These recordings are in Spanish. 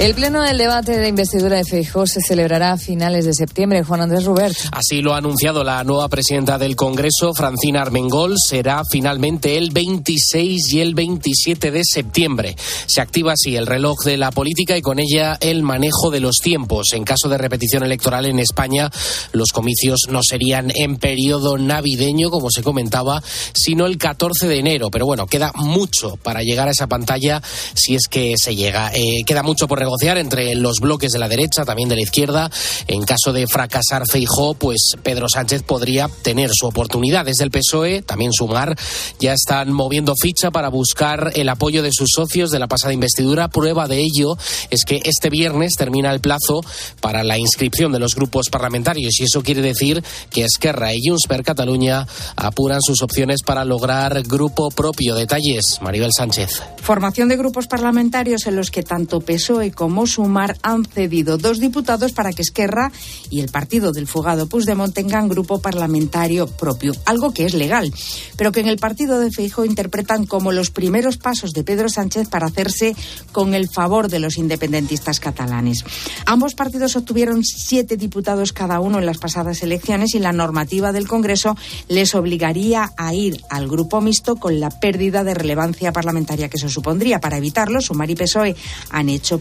El pleno del debate de investidura de Feijóo se celebrará a finales de septiembre. Juan Andrés Rubert. Así lo ha anunciado la nueva presidenta del Congreso, Francina Armengol. Será finalmente el 26 y el 27 de septiembre. Se activa así el reloj de la política y con ella el manejo de los tiempos. En caso de repetición electoral en España, los comicios no serían en periodo navideño, como se comentaba, sino el 14 de enero. Pero bueno, queda mucho para llegar a esa pantalla si es que se llega. Eh, queda mucho por negociar entre los bloques de la derecha, también de la izquierda. En caso de fracasar Feijó, pues Pedro Sánchez podría tener su oportunidad. Desde el PSOE, también Sumar, ya están moviendo ficha para buscar el apoyo de sus socios de la pasada investidura. Prueba de ello es que este viernes termina el plazo para la inscripción de los grupos parlamentarios y eso quiere decir que Esquerra y Junts per Cataluña apuran sus opciones para lograr grupo propio. Detalles, Maribel Sánchez. Formación de grupos parlamentarios en los que tanto PSOE como Sumar han cedido dos diputados para que Esquerra y el partido del fugado Puigdemont tengan grupo parlamentario propio, algo que es legal, pero que en el partido de Feijóo interpretan como los primeros pasos de Pedro Sánchez para hacerse con el favor de los independentistas catalanes. Ambos partidos obtuvieron siete diputados cada uno en las pasadas elecciones y la normativa del Congreso les obligaría a ir al grupo mixto con la pérdida de relevancia parlamentaria que eso supondría. Para evitarlo, Sumar y PSOE han hecho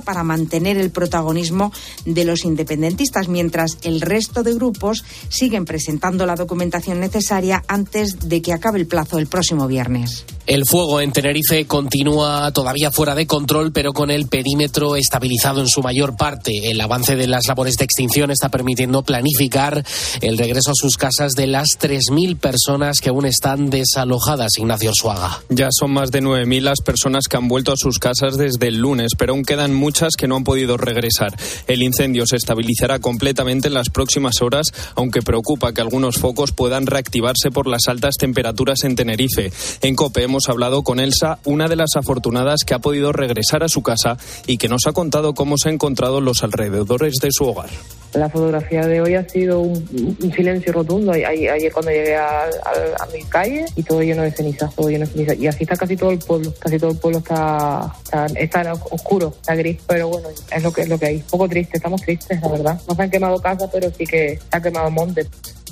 para mantener el protagonismo de los independentistas, mientras el resto de grupos siguen presentando la documentación necesaria antes de que acabe el plazo el próximo viernes. El fuego en Tenerife continúa todavía fuera de control, pero con el perímetro estabilizado en su mayor parte. El avance de las labores de extinción está permitiendo planificar el regreso a sus casas de las 3.000 personas que aún están desalojadas. Ignacio Suaga. Ya son más de 9.000 las personas que han vuelto a sus casas desde el lunes, pero aún quedan muchas que no han podido regresar. El incendio se estabilizará completamente en las próximas horas, aunque preocupa que algunos focos puedan reactivarse por las altas temperaturas en Tenerife. En COPE hemos hablado con Elsa, una de las afortunadas que ha podido regresar a su casa y que nos ha contado cómo se ha encontrado los alrededores de su hogar. La fotografía de hoy ha sido un, un silencio rotundo. Ayer, cuando llegué a, a, a, mi calle y todo lleno de cenizas, todo lleno de cenizas. Y así está casi todo el pueblo. Casi todo el pueblo está, está, está oscuro, está gris. Pero bueno, es lo que es lo que hay. Un poco triste, estamos tristes, la verdad. No se han quemado casas, pero sí que se ha quemado monte.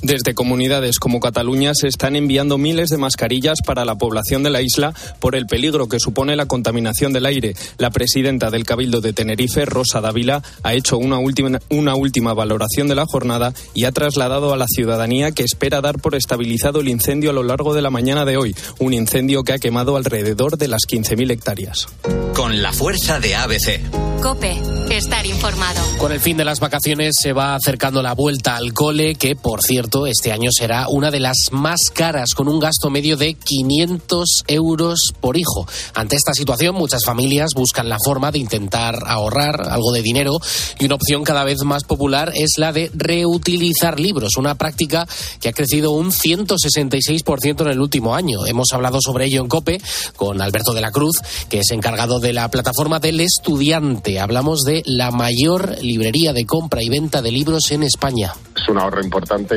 Desde comunidades como Cataluña se están enviando miles de mascarillas para la población de la isla por el peligro que supone la contaminación del aire. La presidenta del Cabildo de Tenerife, Rosa Dávila, ha hecho una última, una última valoración de la jornada y ha trasladado a la ciudadanía que espera dar por estabilizado el incendio a lo largo de la mañana de hoy. Un incendio que ha quemado alrededor de las 15.000 hectáreas. Con la fuerza de ABC. Cope, estar informado. Con el fin de las vacaciones se va acercando la vuelta al cole, que por cierto este año será una de las más caras, con un gasto medio de 500 euros por hijo. Ante esta situación, muchas familias buscan la forma de intentar ahorrar algo de dinero y una opción cada vez más popular es la de reutilizar libros, una práctica que ha crecido un 166% en el último año. Hemos hablado sobre ello en COPE con Alberto de la Cruz, que es encargado de la plataforma del estudiante. Hablamos de la mayor librería de compra y venta de libros en España. Es un ahorro importante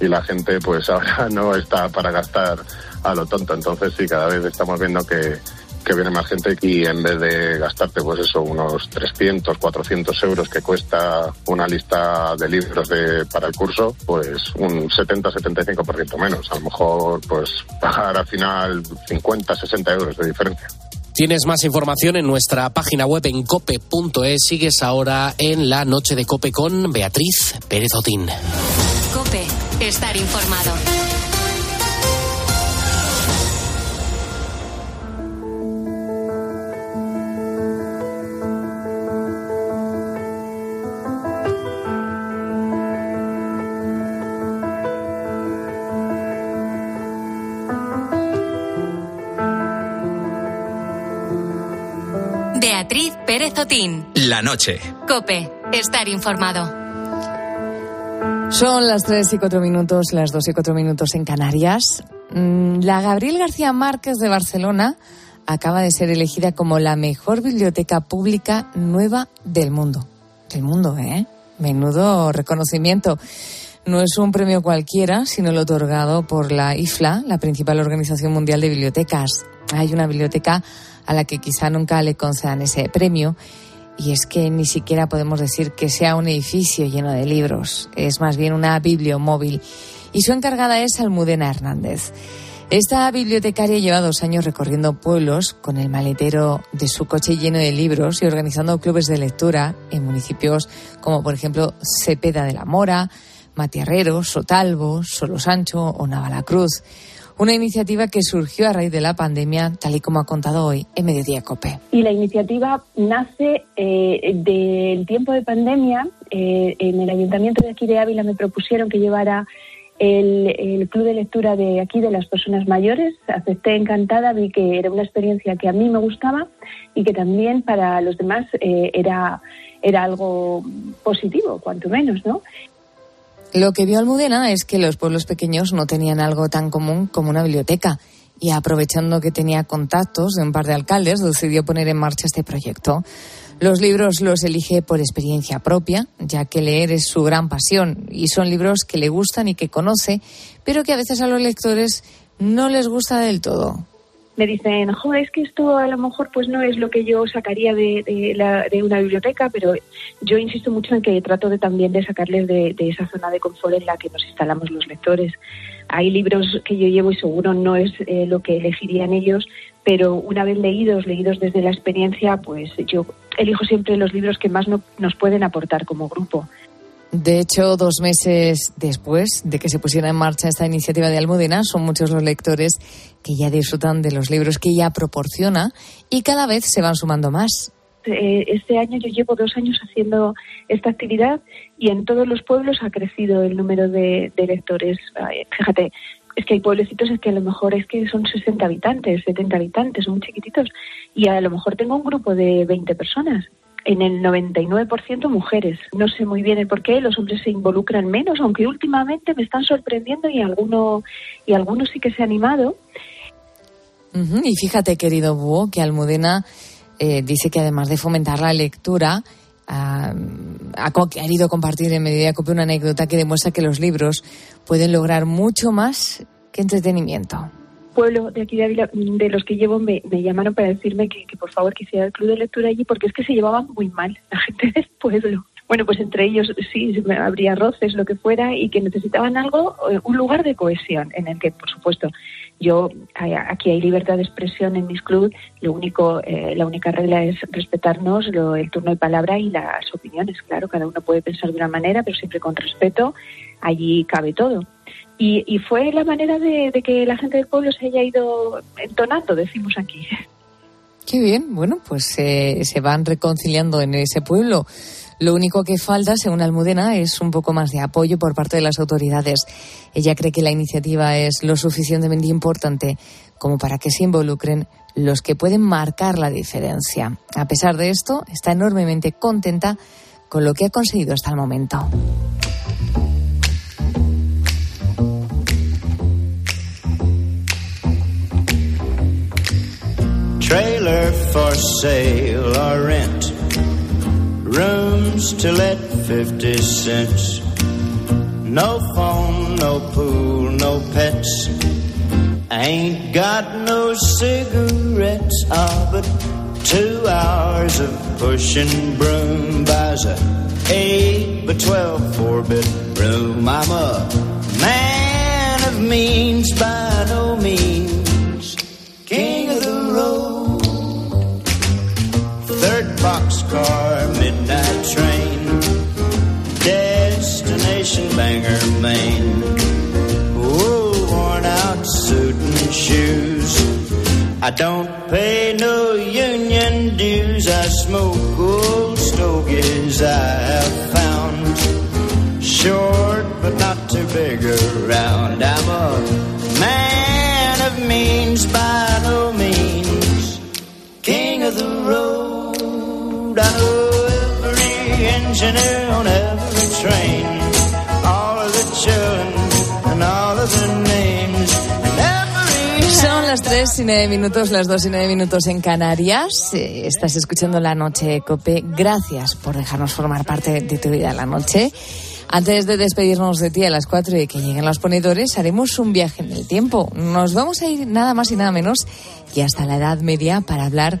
y, la gente pues ahora no está para gastar a lo tonto. Entonces sí, cada vez estamos viendo que, que viene más gente y en vez de gastarte pues eso, unos 300, 400 euros que cuesta una lista de libros de, para el curso, pues un 70-75% menos. A lo mejor pues pagar al final 50, 60 euros de diferencia. Tienes más información en nuestra página web en cope.es. Sigues ahora en la noche de cope con Beatriz Pérez Otín. Cope, estar informado. La noche. Cope, estar informado. Son las 3 y 4 minutos, las 2 y 4 minutos en Canarias. La Gabriel García Márquez de Barcelona acaba de ser elegida como la mejor biblioteca pública nueva del mundo. Del mundo, ¿eh? Menudo reconocimiento. no es un premio cualquiera, sino el otorgado por la IFLA, la principal organización mundial de bibliotecas. Hay una biblioteca a la que quizá nunca le concedan ese premio y es que ni siquiera podemos decir que sea un edificio lleno de libros, es más bien una bibliomóvil y su encargada es Almudena Hernández. Esta bibliotecaria lleva dos años recorriendo pueblos con el maletero de su coche lleno de libros y organizando clubes de lectura en municipios como por ejemplo Cepeda de la Mora, Matiarrero, Sotalvo, Solo Sancho o Navalacruz. Una iniciativa que surgió a raíz de la pandemia, tal y como ha contado hoy en Mediodía Cope. Y la iniciativa nace eh, del tiempo de pandemia. Eh, en el ayuntamiento de aquí de Ávila me propusieron que llevara el, club de lectura de aquí de las personas mayores. Acepté encantada, vi que era una experiencia que a mí me gustaba y que también para los demás eh, era, era algo positivo, cuanto menos, ¿no? Lo que vio Almudena es que los pueblos pequeños no tenían algo tan común como una biblioteca y aprovechando que tenía contactos de un par de alcaldes, decidió poner en marcha este proyecto. Los libros los elige por experiencia propia, ya que leer es su gran pasión y son libros que le gustan y que conoce, pero que a veces a los lectores no les gusta del todo. Me dicen, joder, es que esto a lo mejor pues no es lo que yo sacaría de, de, una biblioteca, pero yo insisto mucho en que trato de también de sacarles de, esa zona de confort en la que nos instalamos los lectores. Hay libros que yo llevo y seguro no es eh, lo que elegirían ellos, pero una vez leídos, leídos desde la experiencia, pues yo elijo siempre los libros que más nos pueden aportar como grupo. De hecho, dos meses después de que se pusiera en marcha esta iniciativa de Almudena, son muchos los lectores que ya disfrutan de los libros que ella proporciona y cada vez se van sumando más. Eh, este año yo llevo dos años haciendo esta actividad y en todos los pueblos ha crecido el número de, lectores. Fíjate, es que hay pueblecitos que a lo mejor es que son 60 habitantes, 70 habitantes, son muy chiquititos y a lo mejor tengo un grupo de 20 personas. En el 99% mujeres. No sé muy bien el por qué, los hombres se involucran menos, aunque últimamente me están sorprendiendo y alguno y algunos sí que se ha animado. Y fíjate, querido Búho, que Almudena eh, dice que además de fomentar la lectura, ha, querido compartir en medida que una anécdota que demuestra que los libros pueden lograr mucho más que entretenimiento pueblo de aquí de Ávila, de los que llevo, me, llamaron para decirme que, por favor quisiera el club de lectura allí porque es que se llevaban muy mal la gente del pueblo. Bueno, pues entre ellos sí, habría roces, lo que fuera, y que necesitaban algo, eh, un lugar de cohesión en el que, por supuesto, yo aquí hay libertad de expresión en mis clubes. Lo único, eh, la única regla es respetarnos el turno de palabra y las opiniones. Claro, cada uno puede pensar de una manera, pero siempre con respeto. Allí cabe todo. Y, fue la manera de, que la gente del pueblo se haya ido entonando, decimos aquí. Qué bien. Bueno, pues eh, se van reconciliando en ese pueblo. Lo único que falta, según Almudena, es un poco más de apoyo por parte de las autoridades. Ella cree que la iniciativa es lo suficientemente importante como para que se involucren los que pueden marcar la diferencia. A pesar de esto, está enormemente contenta con lo que ha conseguido hasta el momento. Trailer for sale or rent. Rooms to let 50 cents. No phone, no pool, no pets. Ain't got no cigarettes, ah, but two hours of pushing broom buys a eight by twelve four bedroom. I'm a man of means by no means, Boxcar Bangor, Maine. Oh, worn out suit and shoes. I don't pay no union dues. I smoke old stogies I have found. Short but not too big around. I'm a man of means by no means. King of the road. I know every engineer on every train. Son las 3 y 9 minutos, las 2 y 9 minutos en Canarias. Eh, estás escuchando La Noche Cope. Gracias por dejarnos formar parte de tu vida la noche. Antes de despedirnos de ti a las 4 y que lleguen los ponedores, haremos un viaje en el tiempo. Nos vamos a ir nada más y nada menos que hasta la Edad Media para hablar de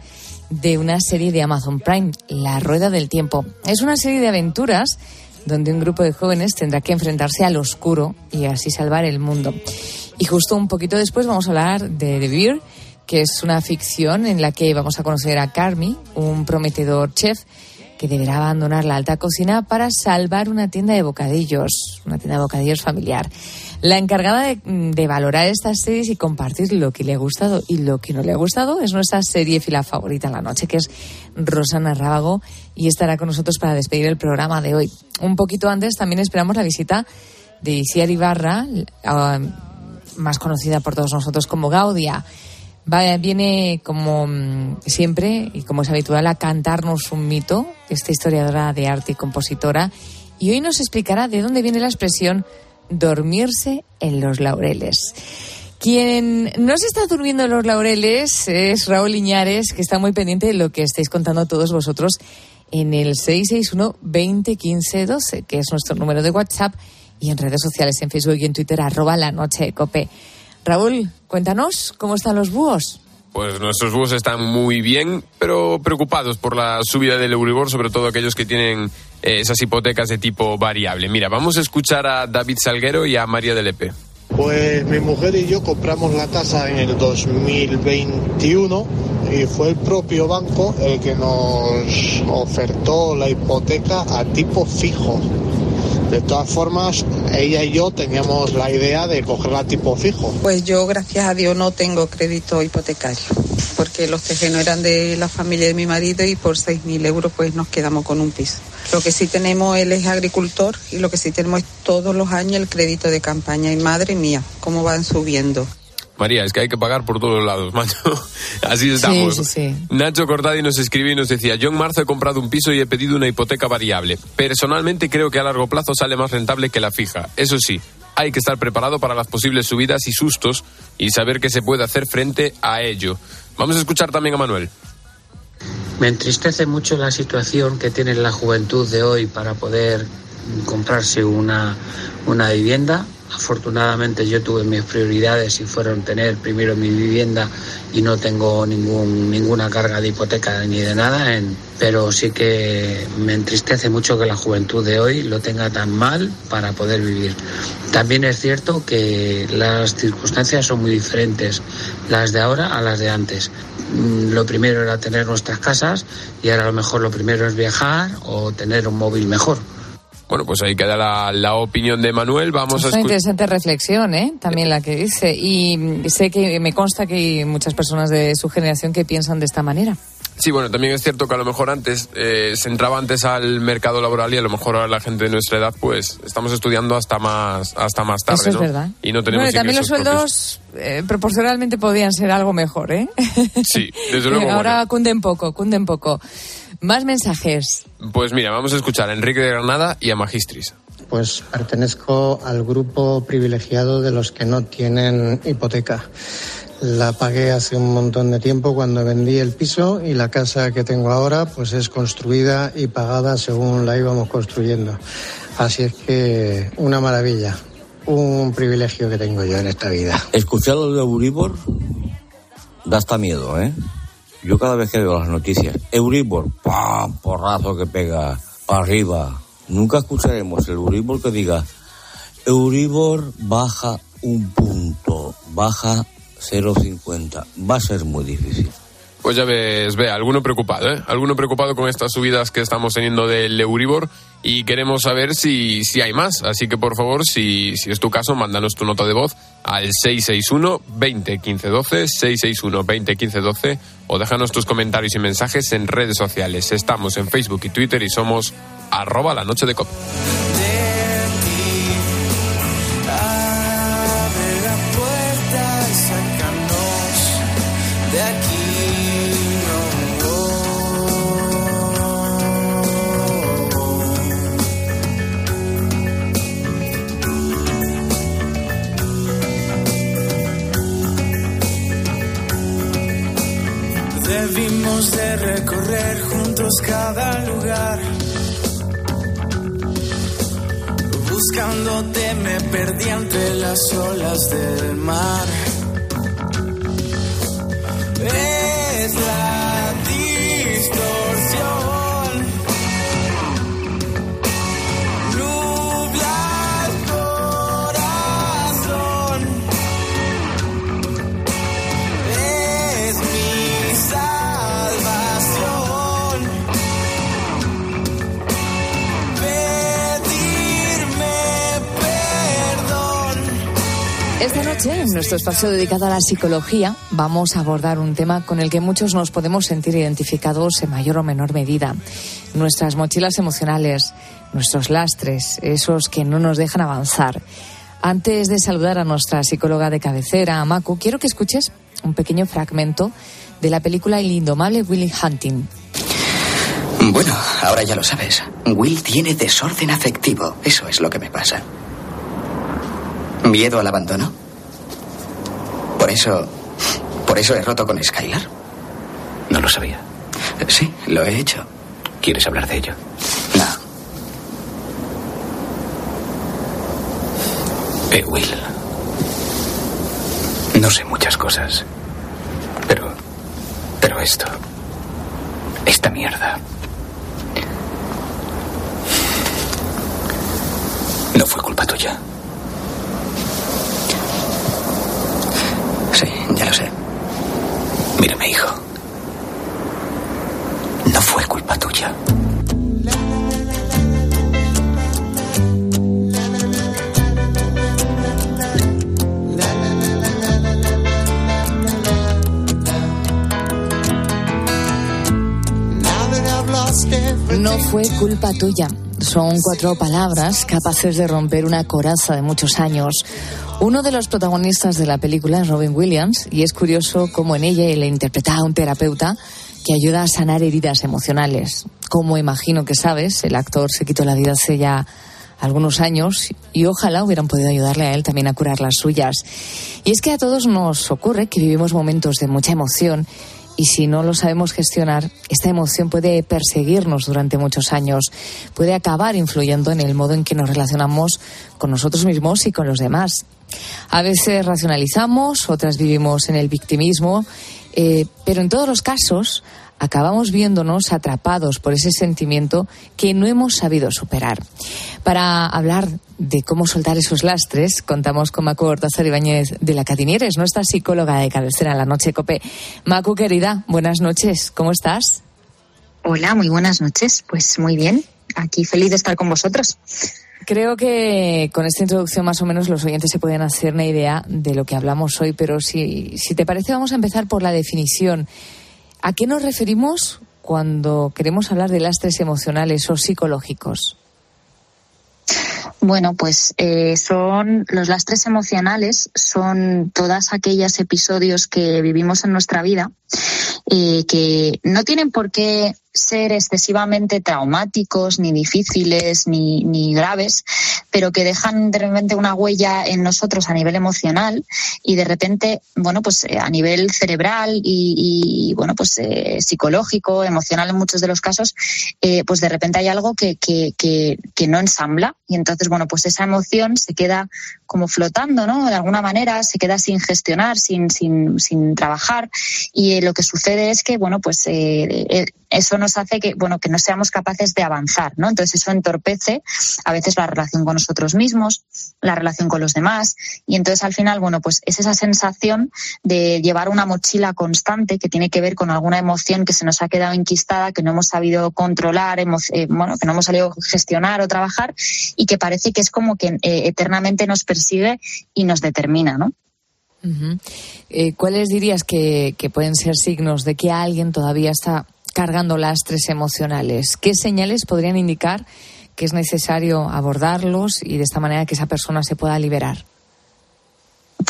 una serie de Amazon Prime, La Rueda del Tiempo. Es una serie de aventuras donde un grupo de jóvenes tendrá que enfrentarse al oscuro y así salvar el mundo. Y justo un poquito después vamos a hablar de The Beer, que es una ficción en la que vamos a conocer a Carmi, un prometedor chef que deberá abandonar la alta cocina para salvar una tienda de bocadillos, una tienda de bocadillos familiar. La encargada de, valorar estas series y compartir lo que le ha gustado y lo que no le ha gustado es nuestra serie fila favorita en la noche, que es Rosana Rábago, y estará con nosotros para despedir el programa de hoy. Un poquito antes también esperamos la visita de Isiar Ibarra, ah, más conocida por todos nosotros como Gaudia viene como mm, siempre y como es habitual a cantarnos un mito, esta historiadora de arte y compositora, y hoy nos explicará de dónde viene la expresión dormirse en los laureles. Quien no se está durmiendo en los laureles es Raúl Iñares, que está muy pendiente de lo que estáis contando todos vosotros en el 661 2015 12, que es nuestro número de WhatsApp, y en redes sociales, en Facebook y en Twitter, arroba la noche cope. Raúl, cuéntanos, ¿cómo están los búhos? Pues nuestros búhos están muy bien, pero preocupados por la subida del Euribor, sobre todo aquellos que tienen esas hipotecas de tipo variable. Mira, vamos a escuchar a David Salguero y a María de Lepe. Pues mi mujer y yo compramos la casa en el 2021 y fue el propio banco el que nos ofertó la hipoteca a tipo fijo. De todas formas, ella y yo teníamos la idea de cogerla tipo fijo. Pues yo, gracias a Dios, no tengo crédito hipotecario, porque los terrenos eran de la familia de mi marido y por 6.000 euros pues nos quedamos con un piso. Lo que sí tenemos, él es agricultor y lo que sí tenemos es todos los años el crédito de campaña. Y madre mía, cómo van subiendo. María, es que hay que pagar por todos lados, macho. Así estamos. Sí, sí, Nacho Cortadi nos escribe y nos decía, yo en marzo he comprado un piso y he pedido una hipoteca variable. Personalmente creo que a largo plazo sale más rentable que la fija. Eso sí, hay que estar preparado para las posibles subidas y sustos y saber que se puede hacer frente a ello. Vamos a escuchar también a Manuel. Me entristece mucho la situación que tiene la juventud de hoy para poder comprarse una, una vivienda Afortunadamente yo tuve mis prioridades y fueron tener primero mi vivienda y no tengo ningún, ninguna carga de hipoteca ni de nada, pero sí que me entristece mucho que la juventud de hoy lo tenga tan mal para poder vivir. También es cierto que las circunstancias son muy diferentes, las de ahora a las de antes. Mm, lo primero era tener nuestras casas y ahora a lo mejor lo primero es viajar o tener un móvil mejor. Bueno, pues ahí queda la, opinión de Manuel. Vamos es a una interesante reflexión, ¿eh? También la que dice. Y sé que me consta que hay muchas personas de su generación que piensan de esta manera. Sí, bueno, también es cierto que a lo mejor antes eh, se entraba antes al mercado laboral y a lo mejor ahora la gente de nuestra edad, pues estamos estudiando hasta más hasta más tarde, Eso es verdad. Y no tenemos bueno, también los sueldos eh, proporcionalmente podrían ser algo mejor, ¿eh? Sí, desde luego. ahora cunden poco, cunden poco. Más mensajes. Pues mira, vamos a escuchar a Enrique de Granada y a Magistris. Pues pertenezco al grupo privilegiado de los que no tienen hipoteca. La pagué hace un montón de tiempo cuando vendí el piso y la casa que tengo ahora pues es construida y pagada según la íbamos construyendo. Así es que una maravilla, un privilegio que tengo yo en esta vida. Escuchar lo de Euribor da hasta miedo, ¿eh? Yo cada vez que veo las noticias, Euribor, ¡pam! porrazo que pega para arriba. Nunca escucharemos el Euribor que diga, Euribor baja un punto, baja 0,50. Va a ser muy difícil. Pues ya ves, ve, alguno preocupado, ¿eh? Alguno preocupado con estas subidas que estamos teniendo del Euribor y queremos saber si, si hay más. Así que por favor, si, si es tu caso, mándanos tu nota de voz al 661 20 15 12, 661 20 15 12 o déjanos tus comentarios y mensajes en redes sociales. Estamos en Facebook y Twitter y somos arroba la noche de COP. Cada lugar. buscándote me perdí entre las olas del mar. En nuestro espacio dedicado a la psicología, vamos a abordar un tema con el que muchos nos podemos sentir identificados en mayor o menor medida. Nuestras mochilas emocionales, nuestros lastres, esos que no nos dejan avanzar. Antes de saludar a nuestra psicóloga de cabecera, Maku, quiero que escuches un pequeño fragmento de la película El indomable Willy Hunting. Bueno, ahora ya lo sabes. Will tiene desorden afectivo. Eso es lo que me pasa. ¿Miedo al abandono? Por eso. Por eso he roto con Skylar. No lo sabía. Sí, lo he hecho. ¿Quieres hablar de ello? No. Eh, Will. No sé muchas cosas. Pero. Pero esto. Esta mierda. No fue culpa tuya. Sí, ya lo sé. Hijo. No fue culpa tuya. No fue culpa tuya. Son cuatro palabras capaces de romper una coraza de muchos años. Uno de los protagonistas de la película es Robin Williams y es curioso cómo en ella le interpreta a un terapeuta que ayuda a sanar heridas emocionales. Como imagino que sabes, el actor se quitó la vida hace ya algunos años y ojalá hubieran podido ayudarle a él también a curar las suyas. Y es que a todos nos ocurre que vivimos momentos de mucha emoción y si no lo sabemos gestionar, esta emoción puede perseguirnos durante muchos años, puede acabar influyendo en el modo en que nos relacionamos con nosotros mismos y con los demás. A veces racionalizamos, otras vivimos en el victimismo, eh, pero en todos los casos acabamos viéndonos atrapados por ese sentimiento que no hemos sabido superar. Para hablar de cómo soltar esos lastres, contamos con Macu Hortázar Ibáñez de la Catinieres, nuestra psicóloga de cabecera en la Noche Cope. Macu, querida, buenas noches, ¿cómo estás? Hola, muy buenas noches. Pues muy bien, aquí feliz de estar con vosotros. Creo que con esta introducción más o menos los oyentes se pueden hacer una idea de lo que hablamos hoy, pero si, si te parece vamos a empezar por la definición. ¿A qué nos referimos cuando queremos hablar de lastres emocionales o psicológicos? Bueno, pues eh, son los lastres emocionales, son todos aquellos episodios que vivimos en nuestra vida eh, que no tienen por qué ser excesivamente traumáticos, ni difíciles, ni, ni, graves, pero que dejan de repente una huella en nosotros a nivel emocional y de repente, bueno, pues eh, a nivel cerebral y, bueno, pues eh, psicológico, emocional en muchos de los casos, eh, pues de repente hay algo que, que, que, no ensambla y entonces, bueno, pues esa emoción se queda como flotando, ¿no? De alguna manera se queda sin gestionar, sin, sin, sin trabajar y lo que sucede es que, bueno, pues eso nos hace que, bueno, que no seamos capaces de avanzar, ¿no? Entonces eso entorpece a veces la relación con nosotros mismos, la relación con los demás y entonces al final, bueno, pues es esa sensación de llevar una mochila constante que tiene que ver con alguna emoción que se nos ha quedado enquistada, que no hemos sabido controlar, eh, bueno, que no hemos sabido gestionar o trabajar y que parece que es como que eh, eternamente nos persigue y nos determina, ¿no? Eh, ¿Cuáles dirías que pueden ser signos de que alguien todavía está cargando lastres emocionales? ¿Qué señales podrían indicar que es necesario abordarlos y de esta manera que esa persona se pueda liberar?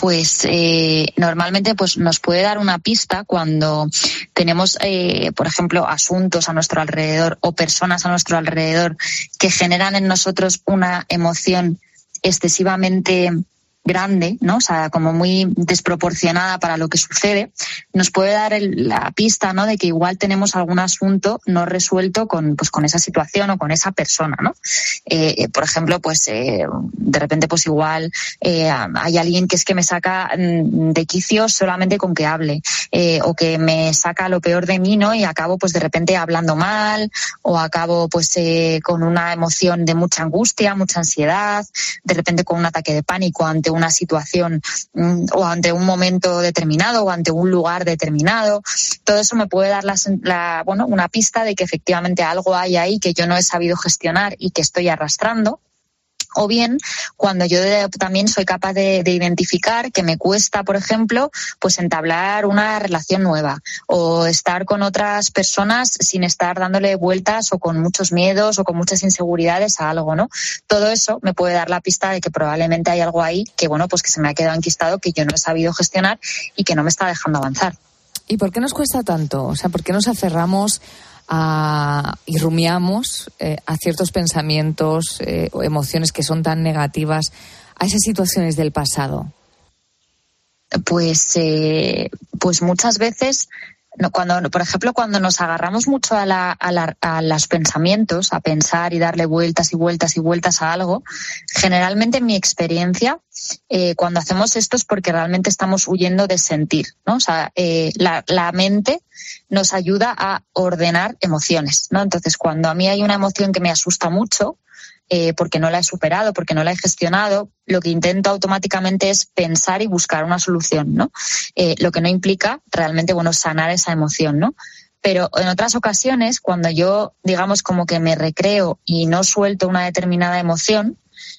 pues eh, normalmente pues nos puede dar una pista cuando tenemos eh, por ejemplo asuntos a nuestro alrededor o personas a nuestro alrededor que generan en nosotros una emoción excesivamente grande, ¿no? O sea, como muy desproporcionada para lo que sucede, nos puede dar la pista, ¿no? De que igual tenemos algún asunto no resuelto con, pues, con esa situación o con esa persona, ¿no? Eh, eh, por ejemplo, pues de repente, pues igual hay alguien que es que me saca mm, de quicio solamente con que hable o que me saca lo peor de mí, ¿no? Y acabo, pues de repente hablando mal o acabo, pues con una emoción de mucha angustia, mucha ansiedad, de repente con un ataque de pánico ante una situación mm, o ante un momento determinado o ante un lugar determinado. Todo eso me puede dar la, bueno, una pista de que efectivamente algo hay ahí que yo no he sabido gestionar y que estoy arrastrando o bien cuando yo también soy capaz de, identificar que me cuesta, por ejemplo, pues entablar una relación nueva o estar con otras personas sin estar dándole vueltas o con muchos miedos o con muchas inseguridades a algo, ¿no? Todo eso me puede dar la pista de que probablemente hay algo ahí que, bueno, pues que se me ha quedado enquistado, que yo no he sabido gestionar y que no me está dejando avanzar. ¿Y por qué nos cuesta tanto? O sea, ¿por qué nos aferramos y rumiamos eh, a ciertos pensamientos eh, o emociones que son tan negativas a esas situaciones del pasado? Pues, eh, pues muchas veces cuando, por ejemplo, cuando nos agarramos mucho a, la, a, los pensamientos, a pensar y darle vueltas y vueltas y vueltas a algo, generalmente en mi experiencia, cuando hacemos esto es porque realmente estamos huyendo de sentir, ¿no? O sea, la, la, mente nos ayuda a ordenar emociones, ¿no? Entonces, cuando a mí hay una emoción que me asusta mucho, eh, porque no la he superado, porque no la he gestionado, lo que intento automáticamente es pensar y buscar una solución, ¿no? Eh, lo que no implica realmente, bueno, sanar esa emoción, ¿no? Pero en otras ocasiones, cuando yo, digamos, como que me recreo y no suelto una determinada emoción,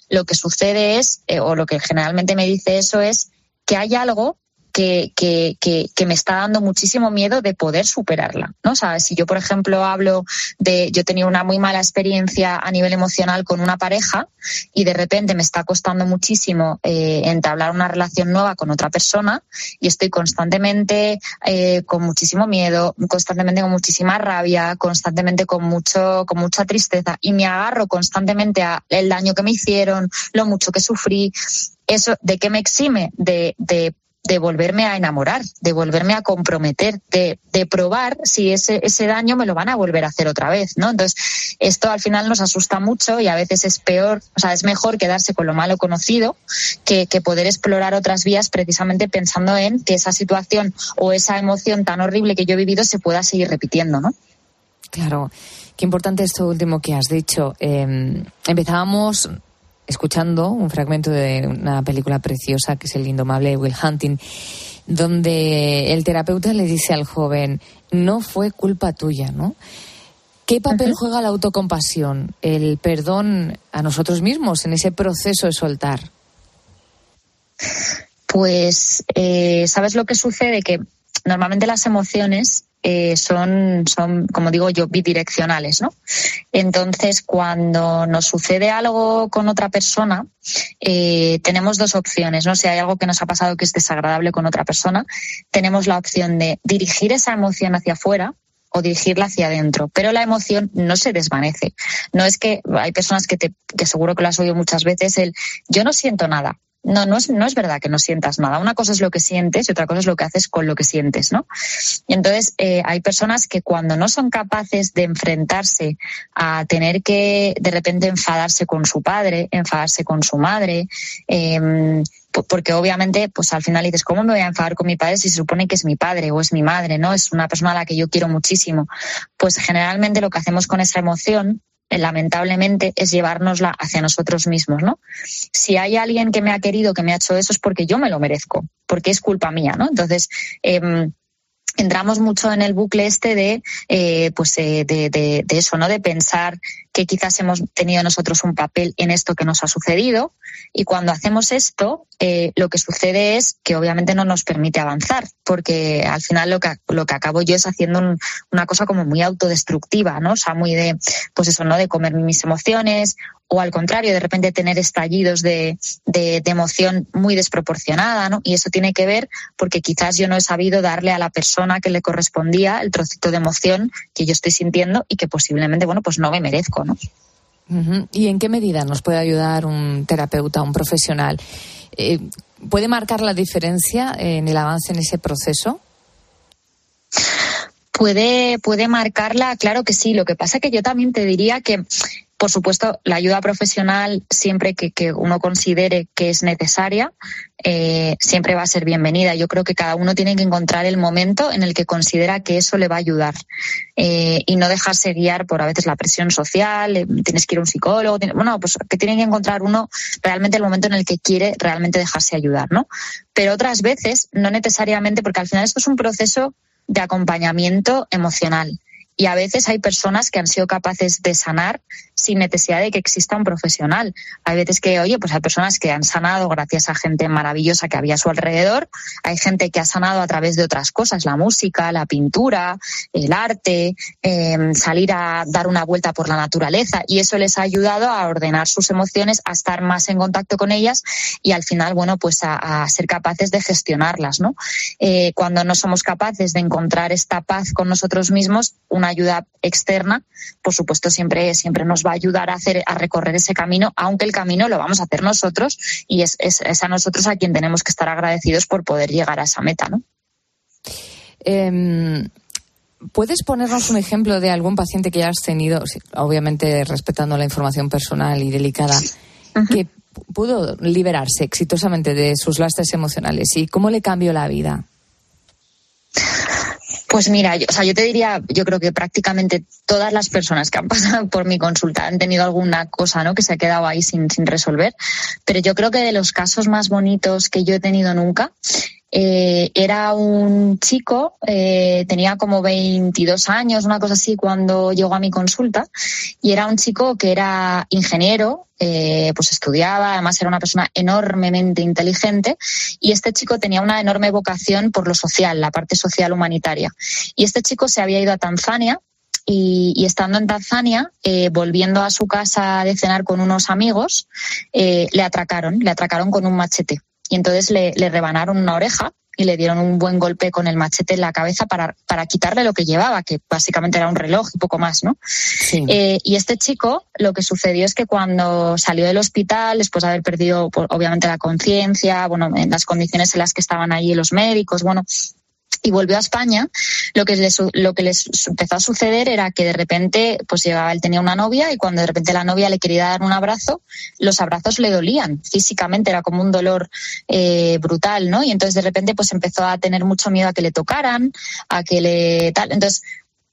lo que sucede es, eh, o lo que generalmente me dice eso es que hay algo que, que, que, me está dando muchísimo miedo de poder superarla. ¿no? O si yo, por ejemplo, hablo de yo tenía una muy mala experiencia a nivel emocional con una pareja y de repente me está costando muchísimo eh, entablar una relación nueva con otra persona y estoy constantemente eh, con muchísimo miedo, constantemente con muchísima rabia, constantemente con mucho, con mucha tristeza y me agarro constantemente a el daño que me hicieron, lo mucho que sufrí, eso, ¿de qué me exime? De, de de volverme a enamorar, de volverme a comprometer, de, de, probar si ese, ese daño me lo van a volver a hacer otra vez, ¿no? Entonces, esto al final nos asusta mucho y a veces es peor, o sea, es mejor quedarse con lo malo conocido que, que poder explorar otras vías precisamente pensando en que esa situación o esa emoción tan horrible que yo he vivido se pueda seguir repitiendo, ¿no? Claro. Qué importante esto último que has dicho. Eh, empezábamos escuchando un fragmento de una película preciosa que es El indomable Will Hunting, donde el terapeuta le dice al joven, no fue culpa tuya, ¿no? ¿Qué papel juega la autocompasión, el perdón a nosotros mismos en ese proceso de soltar? Pues, eh, ¿sabes lo que sucede? Que normalmente las emociones eh, son, son, como digo yo, bidireccionales, ¿no? Entonces, cuando nos sucede algo con otra persona, eh, tenemos dos opciones, ¿no? Si hay algo que nos ha pasado que es desagradable con otra persona, tenemos la opción de dirigir esa emoción hacia afuera o dirigirla hacia adentro, pero la emoción no se desvanece. No es que hay personas que, te, que seguro que lo has oído muchas veces, el yo no siento nada, no, no es, no es verdad que no sientas nada. Una cosa es lo que sientes y otra cosa es lo que haces con lo que sientes, ¿no? Y entonces eh, hay personas que cuando no son capaces de enfrentarse a tener que de repente enfadarse con su padre, enfadarse con su madre, eh, porque obviamente, pues al final dices, ¿cómo me voy a enfadar con mi padre si se supone que es mi padre o es mi madre, ¿no? Es una persona a la que yo quiero muchísimo. Pues generalmente lo que hacemos con esa emoción lamentablemente, es llevárnosla hacia nosotros mismos, ¿no? Si hay alguien que me ha querido, que me ha hecho eso, es porque yo me lo merezco, porque es culpa mía, ¿no? Entonces, eh, entramos mucho en el bucle este de, eh, pues, eh, de, de, eso, ¿no? De pensar que quizás hemos tenido nosotros un papel en esto que nos ha sucedido y cuando hacemos esto, eh, lo que sucede es que obviamente no nos permite avanzar, porque al final lo que, lo que acabo yo es haciendo una cosa como muy autodestructiva, ¿no? O sea, muy de, pues eso, ¿no? De comer mis emociones o al contrario, de repente tener estallidos de, de, emoción muy desproporcionada, ¿no? Y eso tiene que ver porque quizás yo no he sabido darle a la persona que le correspondía el trocito de emoción que yo estoy sintiendo y que posiblemente, bueno, pues no me merezco. ¿Y en qué medida nos puede ayudar un terapeuta, un profesional? Eh, ¿Puede marcar la diferencia en el avance en ese proceso? Puede, puede marcarla, claro que sí. Lo que pasa que yo también te diría que, por supuesto, la ayuda profesional, siempre que, uno considere que es necesaria, eh, siempre va a ser bienvenida. Yo creo que cada uno tiene que encontrar el momento en el que considera que eso le va a ayudar eh, y no dejarse guiar por a veces la presión social, eh, tienes que ir a un psicólogo, bueno, pues que tiene que encontrar uno realmente el momento en el que quiere realmente dejarse ayudar, ¿no? Pero otras veces no necesariamente, porque al final esto es un proceso de acompañamiento emocional. Y a veces hay personas que han sido capaces de sanar sin necesidad de que exista un profesional. Hay veces que, oye, pues hay personas que han sanado gracias a gente maravillosa que había a su alrededor. Hay gente que ha sanado a través de otras cosas, la música, la pintura, el arte, eh, salir a dar una vuelta por la naturaleza. Y eso les ha ayudado a ordenar sus emociones, a estar más en contacto con ellas y al final, bueno, pues a, a ser capaces de gestionarlas, ¿no? Eh, cuando no somos capaces de encontrar esta paz con nosotros mismos, una ayuda externa, por supuesto, siempre, siempre nos va a ayudar a hacer, a recorrer ese camino, aunque el camino lo vamos a hacer nosotros y es, es, es a nosotros a quien tenemos que estar agradecidos por poder llegar a esa meta, ¿no? Eh, ¿Puedes ponernos un ejemplo de algún paciente que hayas tenido, sí, obviamente respetando la información personal y delicada, que pudo liberarse exitosamente de sus lastres emocionales y cómo le cambió la vida? Pues mira, yo, o sea, yo te diría, yo creo que prácticamente todas las personas que han pasado por mi consulta han tenido alguna cosa, ¿no? Que se ha quedado ahí sin, sin resolver. Pero yo creo que de los casos más bonitos que yo he tenido nunca, eh, era un chico, eh, tenía como 22 años, una cosa así, cuando llegó a mi consulta, y era un chico que era ingeniero, eh, pues estudiaba, además era una persona enormemente inteligente, y este chico tenía una enorme vocación por lo social, la parte social humanitaria. Y este chico se había ido a Tanzania y, estando en Tanzania, eh, volviendo a su casa de cenar con unos amigos, le atracaron, le atracaron con un machete. Y entonces le, le, rebanaron una oreja y le dieron un buen golpe con el machete en la cabeza para, para quitarle lo que llevaba, que básicamente era un reloj y poco más, ¿no? Sí. Eh, y este chico, lo que sucedió es que cuando salió del hospital, después de haber perdido, pues, obviamente, la conciencia, bueno, en las condiciones en las que estaban allí los médicos, bueno, y volvió a España, lo que, les, lo que les empezó a suceder era que de repente, pues llegaba, él tenía una novia y cuando de repente la novia le quería dar un abrazo, los abrazos le dolían físicamente, era como un dolor eh, brutal, ¿no? Y entonces de repente pues empezó a tener mucho miedo a que le tocaran, a que le tal. Entonces,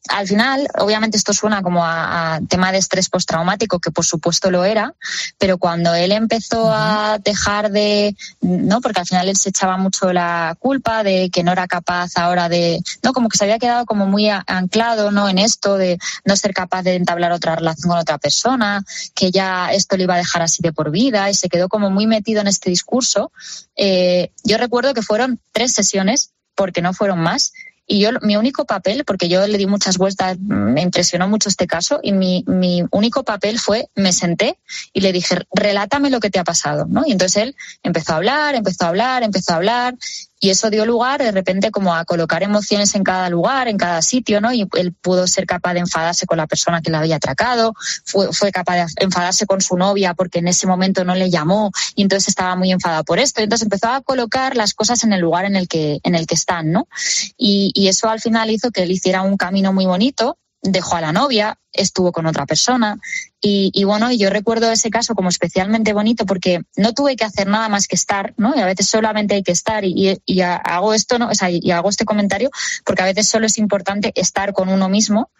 al final, obviamente esto suena como a, a, tema de estrés postraumático, que por supuesto lo era, pero cuando él empezó uh -huh. a dejar de, ¿no? Porque al final él se echaba mucho la culpa de que no era capaz ahora de, ¿no? Como que se había quedado como muy anclado, ¿no? En esto de no ser capaz de entablar otra relación con otra persona, que ya esto le iba a dejar así de por vida y se quedó como muy metido en este discurso. Eh, yo recuerdo que fueron tres sesiones, porque no fueron más, y yo, mi único papel, porque yo le di muchas vueltas, me impresionó mucho este caso, y mi, mi único papel fue, me senté y le dije, relátame lo que te ha pasado, ¿no? Y entonces él empezó a hablar, empezó a hablar, empezó a hablar, y eso dio lugar de repente como a colocar emociones en cada lugar, en cada sitio, ¿no? Y él pudo ser capaz de enfadarse con la persona que le había atracado, fue, fue capaz de enfadarse con su novia porque en ese momento no le llamó y entonces estaba muy enfadado por esto. Y entonces empezó a colocar las cosas en el lugar en el que, en el que están, ¿no? Y, y eso al final hizo que él hiciera un camino muy bonito, dejó a la novia, estuvo con otra persona. Y, y, bueno, yo recuerdo ese caso como especialmente bonito porque no tuve que hacer nada más que estar, ¿no? Y a veces solamente hay que estar y, y hago esto, ¿no? O sea, y hago este comentario porque a veces solo es importante estar con uno mismo,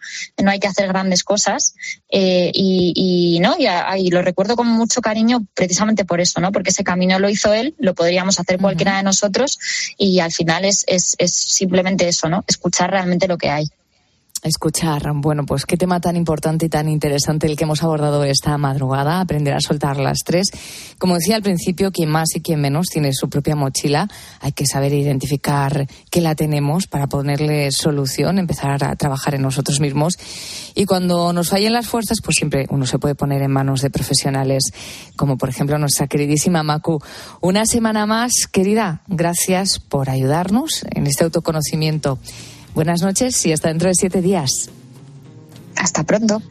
no hay que hacer grandes cosas. Eh, y, y, ¿no? Y, y, lo recuerdo con mucho cariño precisamente por eso, ¿no? Porque ese camino lo hizo él, lo podríamos hacer cualquiera de nosotros y al final es, es, es simplemente eso, ¿no? Escuchar realmente lo que hay. Escuchar, bueno, pues qué tema tan importante y tan interesante el que hemos abordado esta madrugada, aprender a soltar las tres. Como decía al principio, quien más y quien menos tiene su propia mochila, hay que saber identificar que la tenemos para ponerle solución, empezar a trabajar en nosotros mismos. Y cuando nos fallen las fuerzas, pues siempre uno se puede poner en manos de profesionales, como por ejemplo nuestra queridísima Macu. Una semana más, querida, gracias por ayudarnos en este autoconocimiento. Buenas noches y hasta dentro de siete días. Hasta pronto.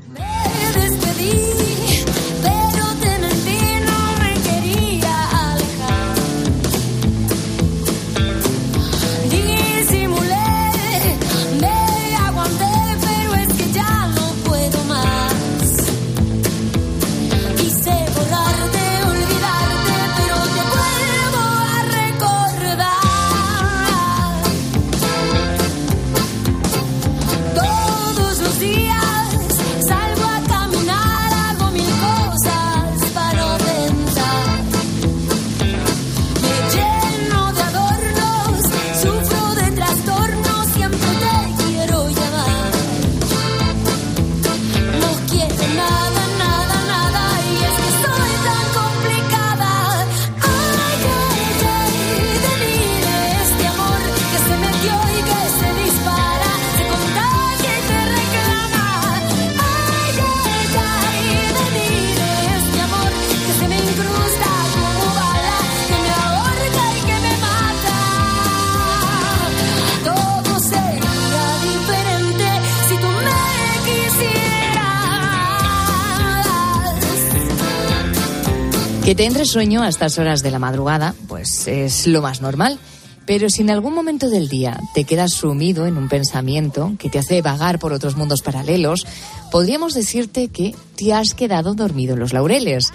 Te entre sueño a estas horas de la madrugada, pues es lo más normal. Pero si en algún momento del día te quedas sumido en un pensamiento que te hace vagar por otros mundos paralelos, podríamos decirte que te has quedado dormido en los laureles.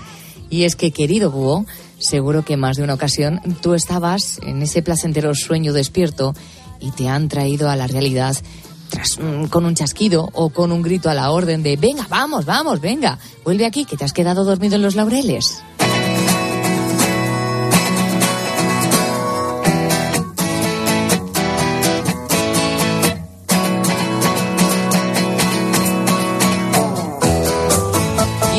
Y es que, querido búho, seguro que más de una ocasión tú estabas en ese placentero sueño despierto y te han traído a la realidad tras, mm, con un chasquido o con un grito a la orden de venga, vamos, vamos, venga, vuelve aquí que te has quedado dormido en los laureles.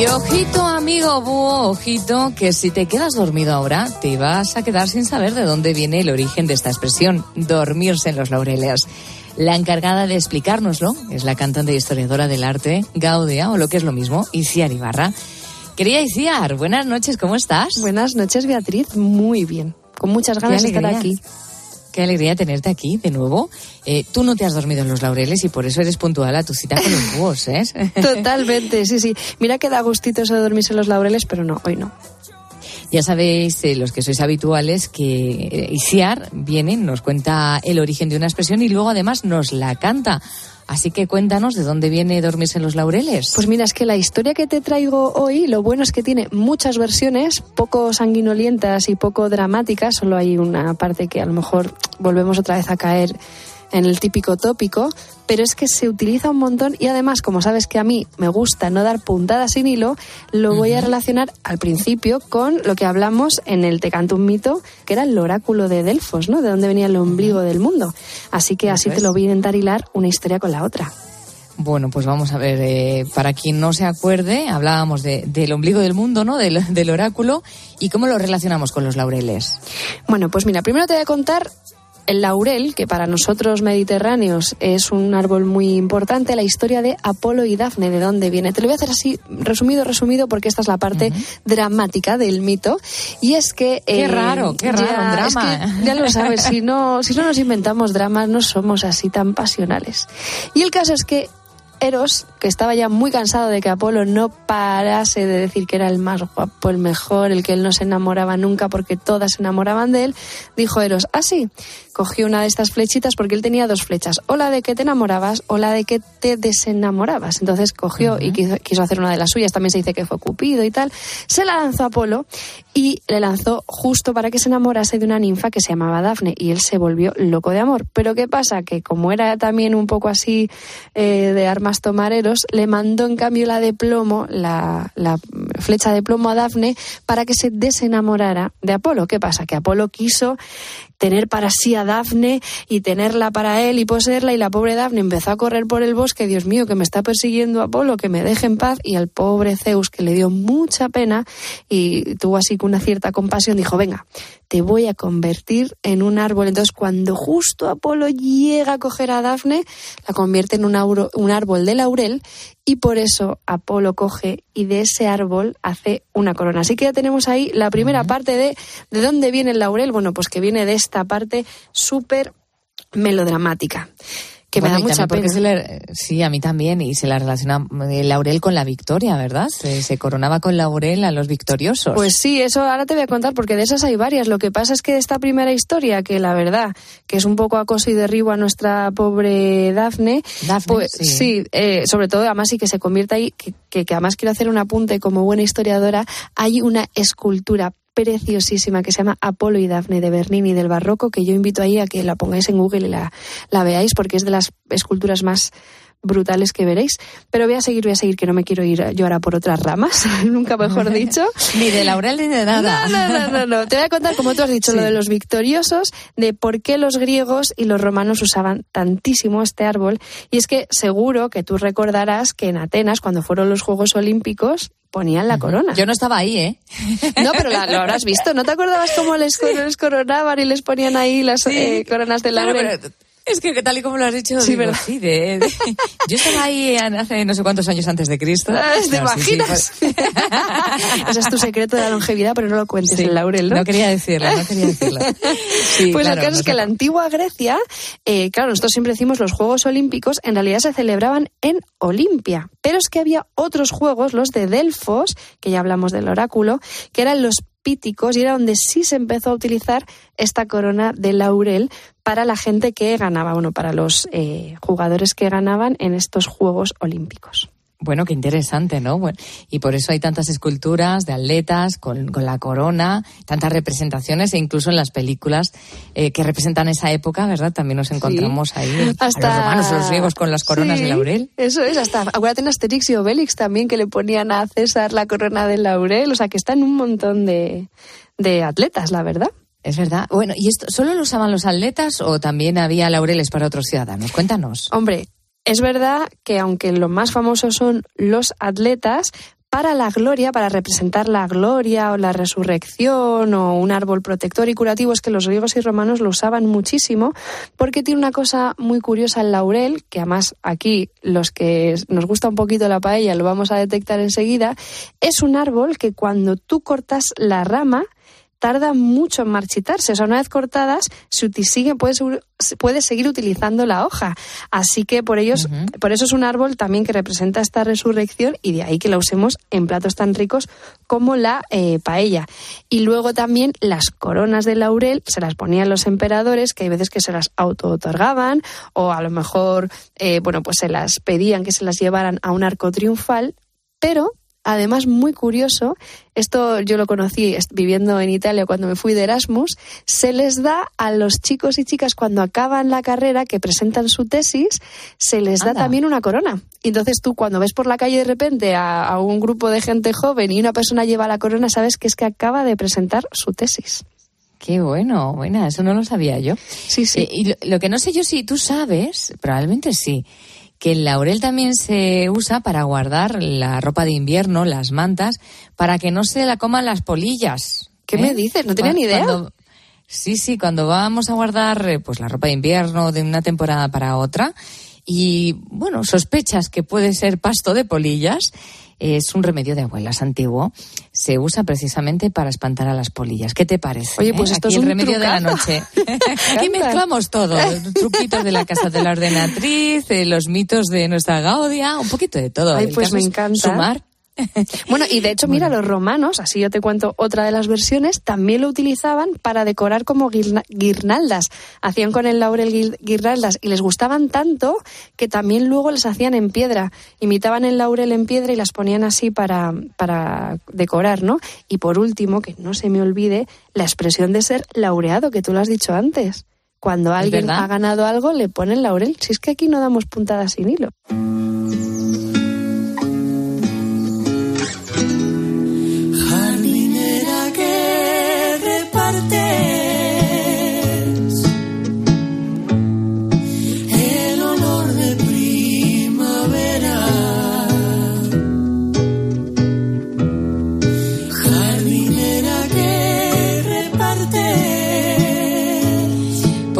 Y ojito, amigo búho, ojito, que si te quedas dormido ahora, te vas a quedar sin saber de dónde viene el origen de esta expresión, dormirse en los laureles. La encargada de explicárnoslo es la cantante e historiadora del arte, Gaudia, o lo que es lo mismo, Iciar Ibarra. Querida Iciar, buenas noches, ¿cómo estás? Buenas noches, Beatriz, muy bien. Con muchas ganas de estar aquí. Qué alegría tenerte aquí de nuevo. Eh, tú no te has dormido en los laureles y por eso eres puntual a tu cita con los búhos, ¿eh? Totalmente, sí, sí. Mira que da gustito eso de dormirse en los laureles, pero no, hoy no. Ya sabéis, eh, los que sois habituales, que eh, Isiar viene, nos cuenta el origen de una expresión y luego además nos la canta. Así que cuéntanos de dónde viene dormirse en los laureles. Pues mira, es que la historia que te traigo hoy, lo bueno es que tiene muchas versiones, poco sanguinolientas y poco dramáticas, solo hay una parte que a lo mejor volvemos otra vez a caer en el típico tópico, pero es que se utiliza un montón y además, como sabes que a mí me gusta no dar puntadas sin hilo, lo voy a relacionar al principio con lo que hablamos en el Te canto un mito, que era el oráculo de Delfos, ¿no? De dónde venía el ombligo del mundo. Así que así te lo voy a intentar hilar una historia con la otra. Bueno, pues vamos a ver, eh, para quien no se acuerde, hablábamos de, del ombligo del mundo, ¿no? Del, del oráculo, y cómo lo relacionamos con los laureles. Bueno, pues mira, primero te voy a contar el laurel, que para nosotros mediterráneos es un árbol muy importante, la historia de Apolo y Dafne, de dónde viene. Te lo voy a hacer así, resumido, resumido, porque esta es la parte dramática del mito. Y es que... Qué raro, qué raro, un drama. es que ya lo sabes, si no, si no nos inventamos dramas, no somos así tan pasionales. Y el caso es que Eros, que estaba ya muy cansado de que Apolo no parase de decir que era el más guapo, el mejor, el que él no se enamoraba nunca porque todas se enamoraban de él, dijo Eros, así, cogió una de estas flechitas porque él tenía dos flechas, o la de que te enamorabas o la de que te desenamorabas. Entonces cogió y quiso, quiso hacer una de las suyas, también se dice que fue Cupido y tal, se la lanzó a Apolo y le lanzó justo para que se enamorase de una ninfa que se llamaba Dafne y él se volvió loco de amor. Pero ¿qué pasa? Que como era también un poco así eh, de armas tomareros, le mandó en cambio la de plomo, la, la flecha de plomo a Dafne para que se desenamorara de Apolo. ¿Qué pasa? Que Apolo quiso tener para sí a Dafne y tenerla para él y poseerla y la pobre Dafne empezó a correr por el bosque, Dios mío, que me está persiguiendo Apolo, que me deje en paz y al pobre Zeus que le dio mucha pena y tuvo así una cierta compasión dijo, venga, te voy a convertir en un árbol. Entonces cuando justo Apolo llega a coger a Dafne, la convierte en un, auro, un árbol de laurel y por eso Apolo coge y de ese árbol hace una corona. Así que ya tenemos ahí la primera parte de de dónde viene el laurel. Bueno, pues que viene de esta parte súper melodramática. Que Bueno, me da mucha pena. le- sí, a mí también, y se la relaciona el laurel con la victoria, ¿verdad? Se, se coronaba con laurel a los victoriosos. Pues sí, eso ahora te voy a contar porque de esas hay varias. Lo que pasa es que esta primera historia, que la verdad, que es un poco acoso y derribo a nuestra pobre Dafne, pues sí. sí, eh, sobre todo además y que se convierta ahí, que, que, que además quiero hacer un apunte como buena historiadora, hay una escultura preciosísima que se llama Apolo y Dafne de Bernini del barroco que yo invito ahí a que la pongáis en Google y la, la veáis porque es de las esculturas más brutales que veréis. Pero voy a seguir, voy a seguir, que no me quiero ir yo ahora por otras ramas, nunca mejor dicho. ni de laurel ni de nada. No, no, no, no, no. Te voy a contar, como tú has dicho, Sí. lo de los victoriosos, de por qué los griegos y los romanos usaban tantísimo este árbol. Y es que seguro que tú recordarás que en Atenas, cuando fueron los Juegos Olímpicos, ponían la corona. Yo no estaba ahí, ¿eh? No, pero la- lo habrás visto. ¿No te acordabas cómo les, les coronaban y les ponían ahí las eh, coronas de laurel? pero Es que tal y como lo has dicho, Sí, digo, ¿verdad? sí, de- de- yo estaba ahí en- hace no sé cuántos años antes de Cristo. Ah, ¿Te No, sí, imaginas? pues- Ese es tu secreto de la longevidad, pero no lo cuentes, Sí, el laurel, ¿no? no quería decirlo, no quería decirlo. Sí, pues claro, el caso no es que la antigua Grecia, eh, claro, nosotros siempre decimos los Juegos Olímpicos, en realidad se celebraban en Olimpia, pero es que había otros juegos, los de Delfos, que ya hablamos del oráculo, que eran los píticos y era donde sí se empezó a utilizar esta corona de laurel para la gente que ganaba, bueno, para los eh, jugadores que ganaban en estos Juegos Olímpicos. Bueno, qué interesante, ¿no? Bueno, y por eso hay tantas esculturas de atletas con, con la corona, tantas representaciones e incluso en las películas eh, que representan esa época, ¿verdad? También nos encontramos ahí a los romanos, a los griegos con las coronas Sí, de laurel. Eso es, hasta acuérdate en Asterix y Obelix también que le ponían a César la corona de laurel, o sea que están un montón de, de atletas, la verdad. Es verdad. Bueno, ¿y esto solo lo usaban los atletas o también había laureles para otros ciudadanos? Cuéntanos. Hombre, es verdad que aunque lo más famosos son los atletas, para la gloria, para representar la gloria o la resurrección o un árbol protector y curativo, es que los griegos y romanos lo usaban muchísimo porque tiene una cosa muy curiosa el laurel, que además aquí los que nos gusta un poquito la paella lo vamos a detectar enseguida, es un árbol que cuando tú cortas la rama, tarda mucho en marchitarse. O sea, una vez cortadas, se sigue, puedes, puedes seguir utilizando la hoja. Así que por ellos, por eso es un árbol también que representa esta resurrección y de ahí que la usemos en platos tan ricos como la eh, paella. Y luego también las coronas de laurel se las ponían los emperadores, que hay veces que se las auto-otorgaban o a lo mejor, eh, bueno, pues se las pedían que se las llevaran a un arco triunfal, pero Además, muy curioso, esto yo lo conocí viviendo en Italia cuando me fui de Erasmus, se les da a los chicos y chicas cuando acaban la carrera, que presentan su tesis, se les da también una corona. Y entonces tú cuando ves por la calle de repente a, a un grupo de gente joven y una persona lleva la corona, sabes que es que acaba de presentar su tesis. Qué bueno, buena, eso no lo sabía yo. Sí, sí. Eh, y lo, lo que no sé yo si tú sabes, probablemente sí, que el laurel también se usa para guardar la ropa de invierno, las mantas, para que no se la coman las polillas. ¿Qué me dices? No tenía ni idea. cuando- sí, sí, cuando vamos a guardar eh, pues la ropa de invierno de una temporada para otra y bueno, sospechas que puede ser pasto de polillas, es un remedio de abuelas antiguo. Se usa precisamente para espantar a las polillas. ¿Qué te parece? Oye, pues eh? esto Aquí es el un remedio de la noche. Aquí mezclamos todo. Truquitos de la casa de la ordenatriz, eh, los mitos de nuestra Gaudia, un poquito de todo. Ay, El pues me encanta. Sumar. Bueno, y de hecho, mira, los romanos, así yo te cuento otra de las versiones, también lo utilizaban para decorar como guirna- guirnaldas. Hacían con el laurel guir- guirnaldas y les gustaban tanto que también luego les hacían en piedra. Imitaban el laurel en piedra y las ponían así para, para decorar, ¿no? Y por último, que no se me olvide, la expresión de ser laureado, que tú lo has dicho antes. Cuando alguien ha ganado algo, le ponen laurel. Si es que aquí no damos puntadas sin hilo.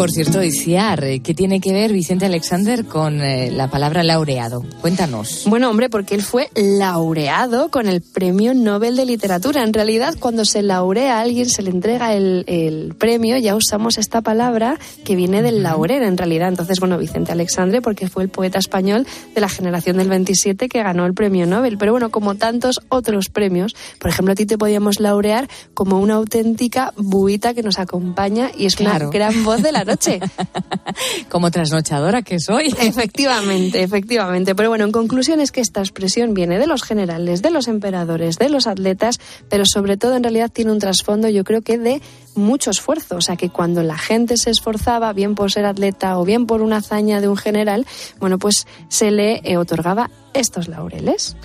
Por cierto, Iciar, eh, ¿qué tiene que ver Vicente Alexander con eh, la palabra laureado? Cuéntanos. Bueno, hombre, porque él fue laureado con el Premio Nobel de Literatura. En realidad, cuando se laurea a alguien, se le entrega el, el premio, ya usamos esta palabra que viene del laurel, en realidad. Entonces, bueno, Vicente Alexandre, porque fue el poeta español de la generación del 27 que ganó el Premio Nobel. Pero bueno, como tantos otros premios, por ejemplo, a ti te podíamos laurear como una auténtica buita que nos acompaña y es Claro. una gran voz de la noche. Como trasnochadora que soy. Efectivamente, efectivamente. Pero bueno, en conclusión es que esta expresión viene de los generales, de los emperadores, de los atletas, pero sobre todo en realidad tiene un trasfondo yo creo que de mucho esfuerzo. O sea que cuando la gente se esforzaba, bien por ser atleta o bien por una hazaña de un general, bueno, pues se le eh, otorgaba estos laureles.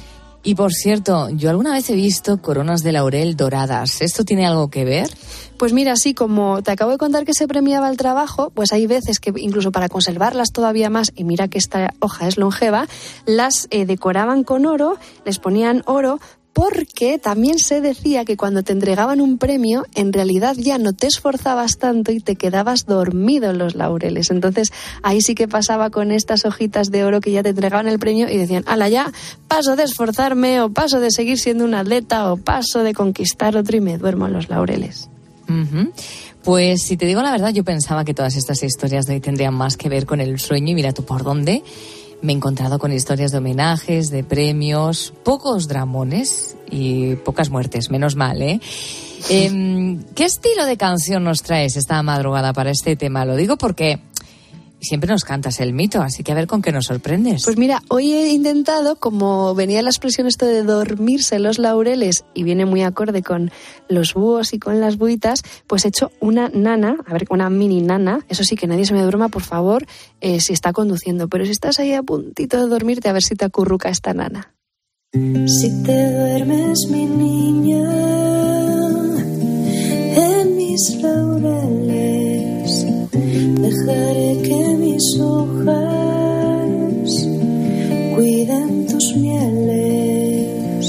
Y por cierto, yo alguna vez he visto coronas de laurel doradas. ¿Esto tiene algo que ver? Pues mira, así como te acabo de contar que se premiaba el trabajo, pues hay veces que incluso para conservarlas todavía más, y mira que esta hoja es longeva, las eh, decoraban con oro, les ponían oro porque también se decía que cuando te entregaban un premio, en realidad ya no te esforzabas tanto y te quedabas dormido en los laureles. Entonces ahí sí que pasaba con estas hojitas de oro que ya te entregaban el premio y decían, ala ya, paso de esforzarme o paso de seguir siendo un atleta o paso de conquistar otro y me duermo en los laureles. Pues si te digo la verdad, yo pensaba que todas estas historias de hoy tendrían más que ver con el sueño y mira tú por dónde. Me he encontrado con historias de homenajes, de premios, pocos dramones y pocas muertes, menos mal, ¿eh? Em, ¿Qué estilo de canción nos traes esta madrugada para este tema? Lo digo porque siempre nos cantas el mito, así que a ver con qué nos sorprendes. Pues mira, hoy he intentado, como venía la expresión esto de dormirse los laureles y viene muy acorde con los búhos y con las buitas, pues he hecho una nana, a ver, una mini nana, eso sí, que nadie se me duerma, por favor, eh, si está conduciendo, pero si estás ahí a puntito de dormirte, a ver si te acurruca esta nana. Si te duermes, mi niña, mis hojas cuiden tus mieles.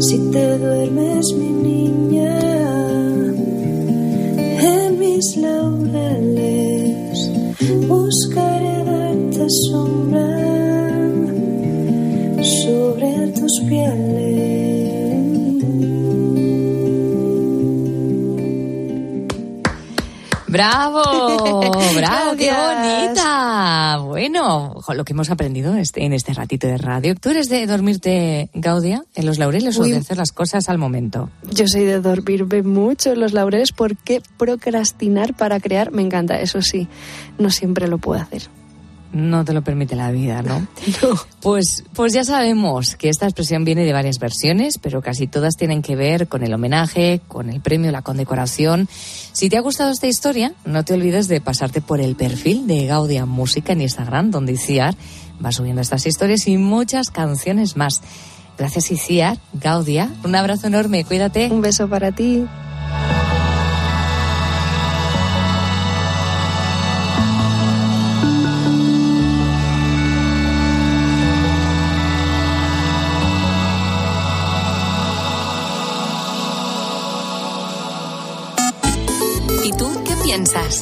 Si te duermes, mi niña, en mis laureles, buscaré darte sombra sobre tus pieles. ¡Bravo! ¡Bravo! ¡Qué bonita! Bueno, lo que hemos aprendido este- en este ratito de radio. ¿Tú eres de dormirte, Gaudia, en los laureles o de hacer las cosas al momento? Yo soy de dormirme mucho en los laureles porque procrastinar para crear me encanta, eso sí, no siempre lo puedo hacer. No te lo permite la vida, ¿no? Pues, pues ya sabemos que esta expresión viene de varias versiones, pero casi todas tienen que ver con el homenaje, con el premio, la condecoración. Si te ha gustado esta historia, no te olvides de pasarte por el perfil de Gaudia Música en Instagram, donde Iciar va subiendo estas historias y muchas canciones más. Gracias, Iciar, Gaudia. Un abrazo enorme, cuídate. Un beso para ti.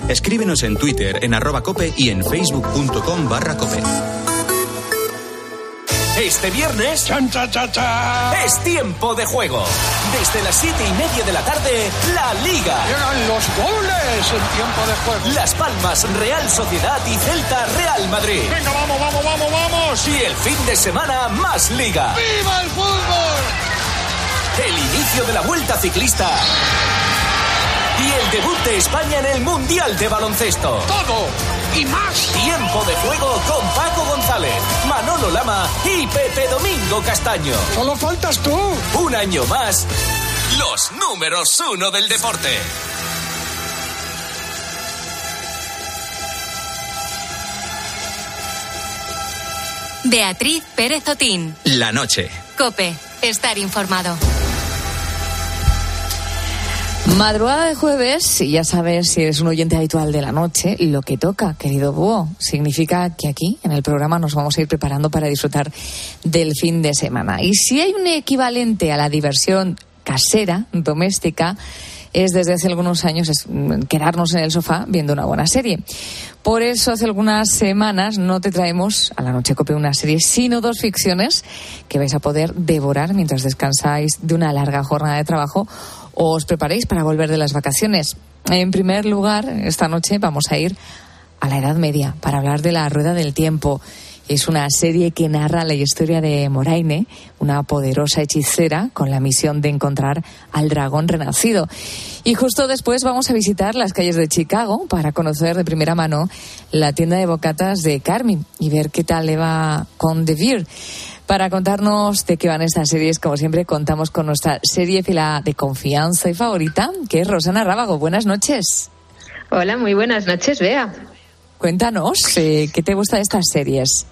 Escríbenos en Twitter en arroba cope y en facebook.com barra cope. Este viernes es tiempo de juego. Desde las siete y media de la tarde, la Liga. Llegan los goles en tiempo de juego. Las Palmas, Real Sociedad y Celta, Real Madrid. Venga, vamos, vamos, vamos, vamos. Y el fin de semana, más Liga. ¡Viva el fútbol! El inicio de la Vuelta Ciclista. Y el debut de España en el Mundial de Baloncesto. Todo y más. Tiempo de juego con Paco González, Manolo Lama y Pepe Domingo Castaño. Solo faltas tú. Un año más, los números uno del deporte. Beatriz Pérez Otín. La noche. Cope. Estar informado. Madrugada de jueves, y ya sabes si eres un oyente habitual de la noche, lo que toca, querido búho, significa que aquí, en el programa, nos vamos a ir preparando para disfrutar del fin de semana. Y si hay un equivalente a la diversión casera, doméstica, es desde hace algunos años es, mm, quedarnos en el sofá viendo una buena serie. Por eso hace algunas semanas no te traemos a la noche cope una serie, sino dos ficciones que vais a poder devorar mientras descansáis de una larga jornada de trabajo o os preparéis para volver de las vacaciones. En primer lugar, esta noche vamos a ir a la Edad Media para hablar de la Rueda del Tiempo. Es una serie que narra la historia de Moraine, una poderosa hechicera con la misión de encontrar al dragón renacido. Y justo después vamos a visitar las calles de Chicago para conocer de primera mano la tienda de bocatas de Carmen y ver qué tal le va con The Beer. Para contarnos de qué van estas series, como siempre, contamos con nuestra serie fila de confianza y favorita, que es Rosana Rábago. Buenas noches. Hola, muy buenas noches, Bea. Cuéntanos, eh, ¿qué te gusta de estas series?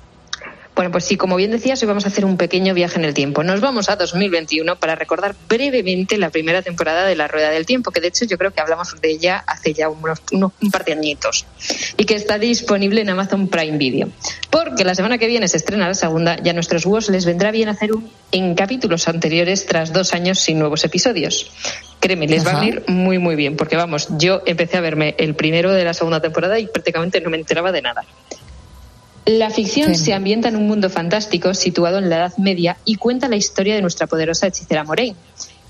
Bueno, pues sí, como bien decías, hoy vamos a hacer un pequeño viaje en el tiempo. Nos vamos a 2021 para recordar brevemente la primera temporada de La Rueda del Tiempo, que de hecho yo creo que hablamos de ella hace ya unos, unos un par de añitos y que está disponible en Amazon Prime Video. Porque la semana que viene se estrena la segunda y a nuestros huevos les vendrá bien hacer un en capítulos anteriores tras dos años sin nuevos episodios. Créeme, les va a venir muy, muy bien, porque vamos, yo empecé a verme el primero de la segunda temporada y prácticamente no me enteraba de nada. La ficción se ambienta en un mundo fantástico situado en la Edad Media y cuenta la historia de nuestra poderosa hechicera Moraine.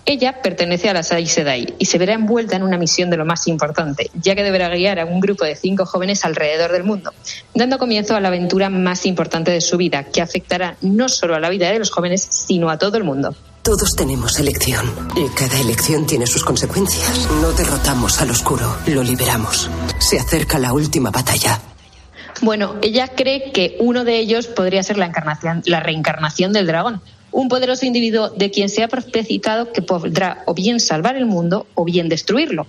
Ella pertenece a las Aes Sedai y se verá envuelta en una misión de lo más importante, ya que deberá guiar a un grupo de cinco jóvenes alrededor del mundo, dando comienzo a la aventura más importante de su vida, que afectará no solo a la vida de los jóvenes, sino a todo el mundo. Todos tenemos elección y cada elección tiene sus consecuencias. No derrotamos al oscuro, lo liberamos. Se acerca la última batalla. Bueno, ella cree que uno de ellos podría ser la, encarnación, la reencarnación del dragón, un poderoso individuo de quien se ha profetizado que podrá o bien salvar el mundo o bien destruirlo.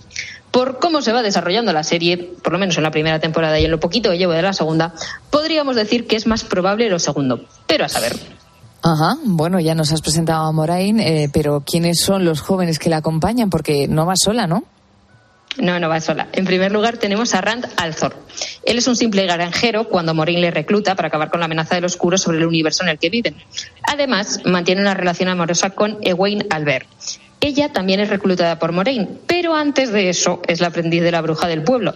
Por cómo se va desarrollando la serie, por lo menos en la primera temporada y en lo poquito que llevo de la segunda, podríamos decir que es más probable lo segundo. Pero a saber. Ajá, bueno, ya nos has presentado a Moraine, eh, pero ¿quiénes son los jóvenes que la acompañan? Porque no va sola, ¿no? No, no va sola. En primer lugar tenemos a Rand Althor. Él es un simple granjero cuando Morin le recluta para acabar con la amenaza del oscuro sobre el universo en el que viven. Además, mantiene una relación amorosa con Egwene Albert. Ella también es reclutada por Moraine, pero antes de eso es la aprendiz de la bruja del pueblo,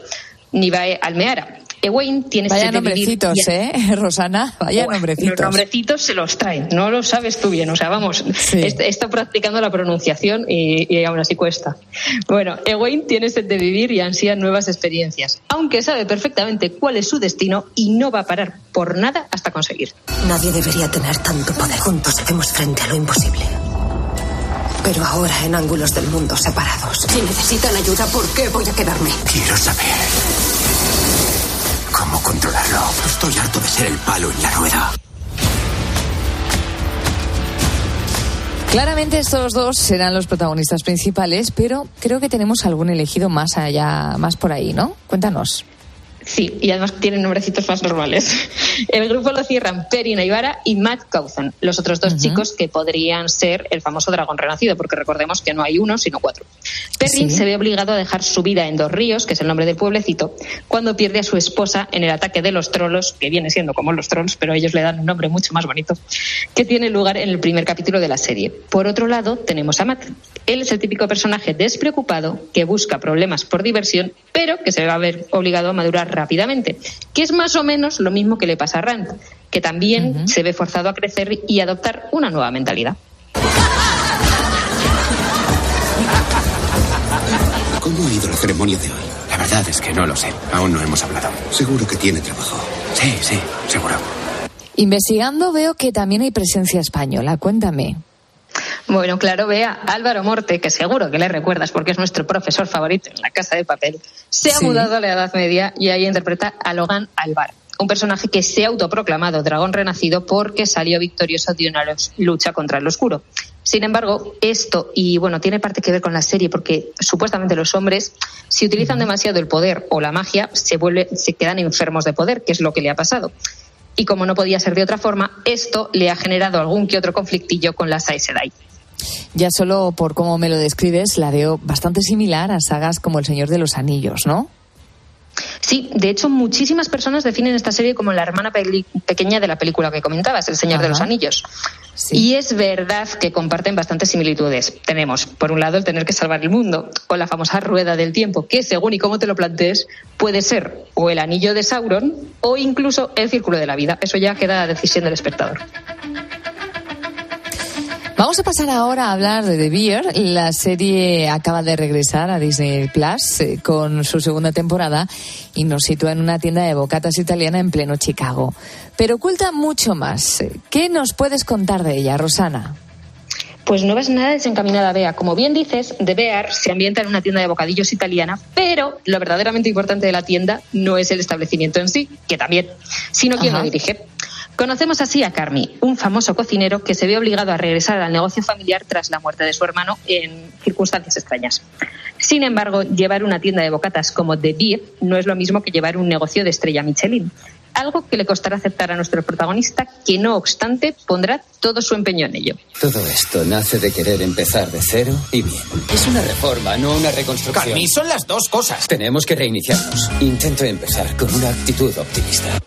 Nivae Almeara. Egwene tiene Vaya sed de vivir ¿eh, Rosana? Vaya Bueno, nombrecitos. Los nombrecitos se los traen, no lo sabes tú bien. O sea, vamos, est- he estado practicando la pronunciación y, y aún así cuesta. Bueno, Egwene tiene sed de vivir y ansía nuevas experiencias, aunque sabe perfectamente cuál es su destino y no va a parar por nada hasta conseguir. Nadie debería tener tanto poder. Juntos hacemos frente a lo imposible. Pero ahora en ángulos del mundo separados. Si necesitan ayuda, ¿por qué voy a quedarme? Quiero saber controlarlo. Estoy harto de ser el palo en la rueda. Claramente estos dos serán los protagonistas principales, pero creo que tenemos algún elegido más allá, más por ahí, ¿no? Cuéntanos. Sí, y además tienen nombrecitos más normales. El grupo lo cierran Perry Naivara y Matt Cauthen, los otros dos chicos que podrían ser el famoso dragón renacido, porque recordemos que no hay uno, sino cuatro. Perry Sí. se ve obligado a dejar su vida en Dos Ríos, que es el nombre del pueblecito, cuando pierde a su esposa en el ataque de los trolos, que viene siendo como los trolls, pero ellos le dan un nombre mucho más bonito, que tiene lugar en el primer capítulo de la serie. Por otro lado, tenemos a Matt. Él es el típico personaje despreocupado que busca problemas por diversión, pero que se va a ver obligado a madurar rápidamente, que es más o menos lo mismo que le pasa a Rand, que también se ve forzado a crecer y adoptar una nueva mentalidad. ¿Cómo ha ido la ceremonia de hoy? La verdad es que no lo sé. Aún no hemos hablado. Seguro que tiene trabajo. Sí, sí, seguro. Investigando veo que también hay presencia española. Cuéntame. Bueno, claro, vea, Álvaro Morte, que seguro que le recuerdas porque es nuestro profesor favorito en la Casa de Papel, se ha Sí. mudado a la Edad Media y ahí interpreta a Logan Alvar, un personaje que se ha autoproclamado dragón renacido porque salió victorioso de una lucha contra el oscuro. Sin embargo, esto, y bueno, tiene parte que ver con la serie porque supuestamente los hombres, si utilizan demasiado el poder o la magia, se, vuelve, se quedan enfermos de poder, que es lo que le ha pasado. Y como no podía ser de otra forma, esto le ha generado algún que otro conflictillo con las Aes. Ya solo por cómo me lo describes, la veo bastante similar a sagas como El Señor de los Anillos, ¿no? Sí, de hecho, muchísimas personas definen esta serie como la hermana pequeña de la película que comentabas, El Señor de los Anillos. Y es verdad que comparten bastantes similitudes. Tenemos, por un lado, el tener que salvar el mundo, o la famosa rueda del tiempo, que según y cómo te lo plantees, puede ser o el anillo de Sauron o incluso el círculo de la vida. Eso ya queda a decisión del espectador. Vamos a pasar ahora a hablar de The Bear. La serie acaba de regresar a Disney Plus eh, con su segunda temporada y nos sitúa en una tienda de bocatas italiana en pleno Chicago. Pero oculta mucho más. Eh, ¿Qué nos puedes contar de ella, Rosana? Pues no vas nada desencaminada, Bea. Como bien dices, The Bear se ambienta en una tienda de bocadillos italiana, pero lo verdaderamente importante de la tienda no es el establecimiento en sí, que también, sino quien lo dirige. Conocemos así a Carmi, un famoso cocinero que se ve obligado a regresar al negocio familiar tras la muerte de su hermano en circunstancias extrañas. Sin embargo, llevar una tienda de bocatas como The Beef no es lo mismo que llevar un negocio de estrella Michelin. Algo que le costará aceptar a nuestro protagonista, que no obstante pondrá todo su empeño en ello. Todo esto nace de querer empezar de cero y bien. Es una reforma, no una reconstrucción. Carmi, son las dos cosas. Tenemos que reiniciarnos. Intento empezar con una actitud optimista.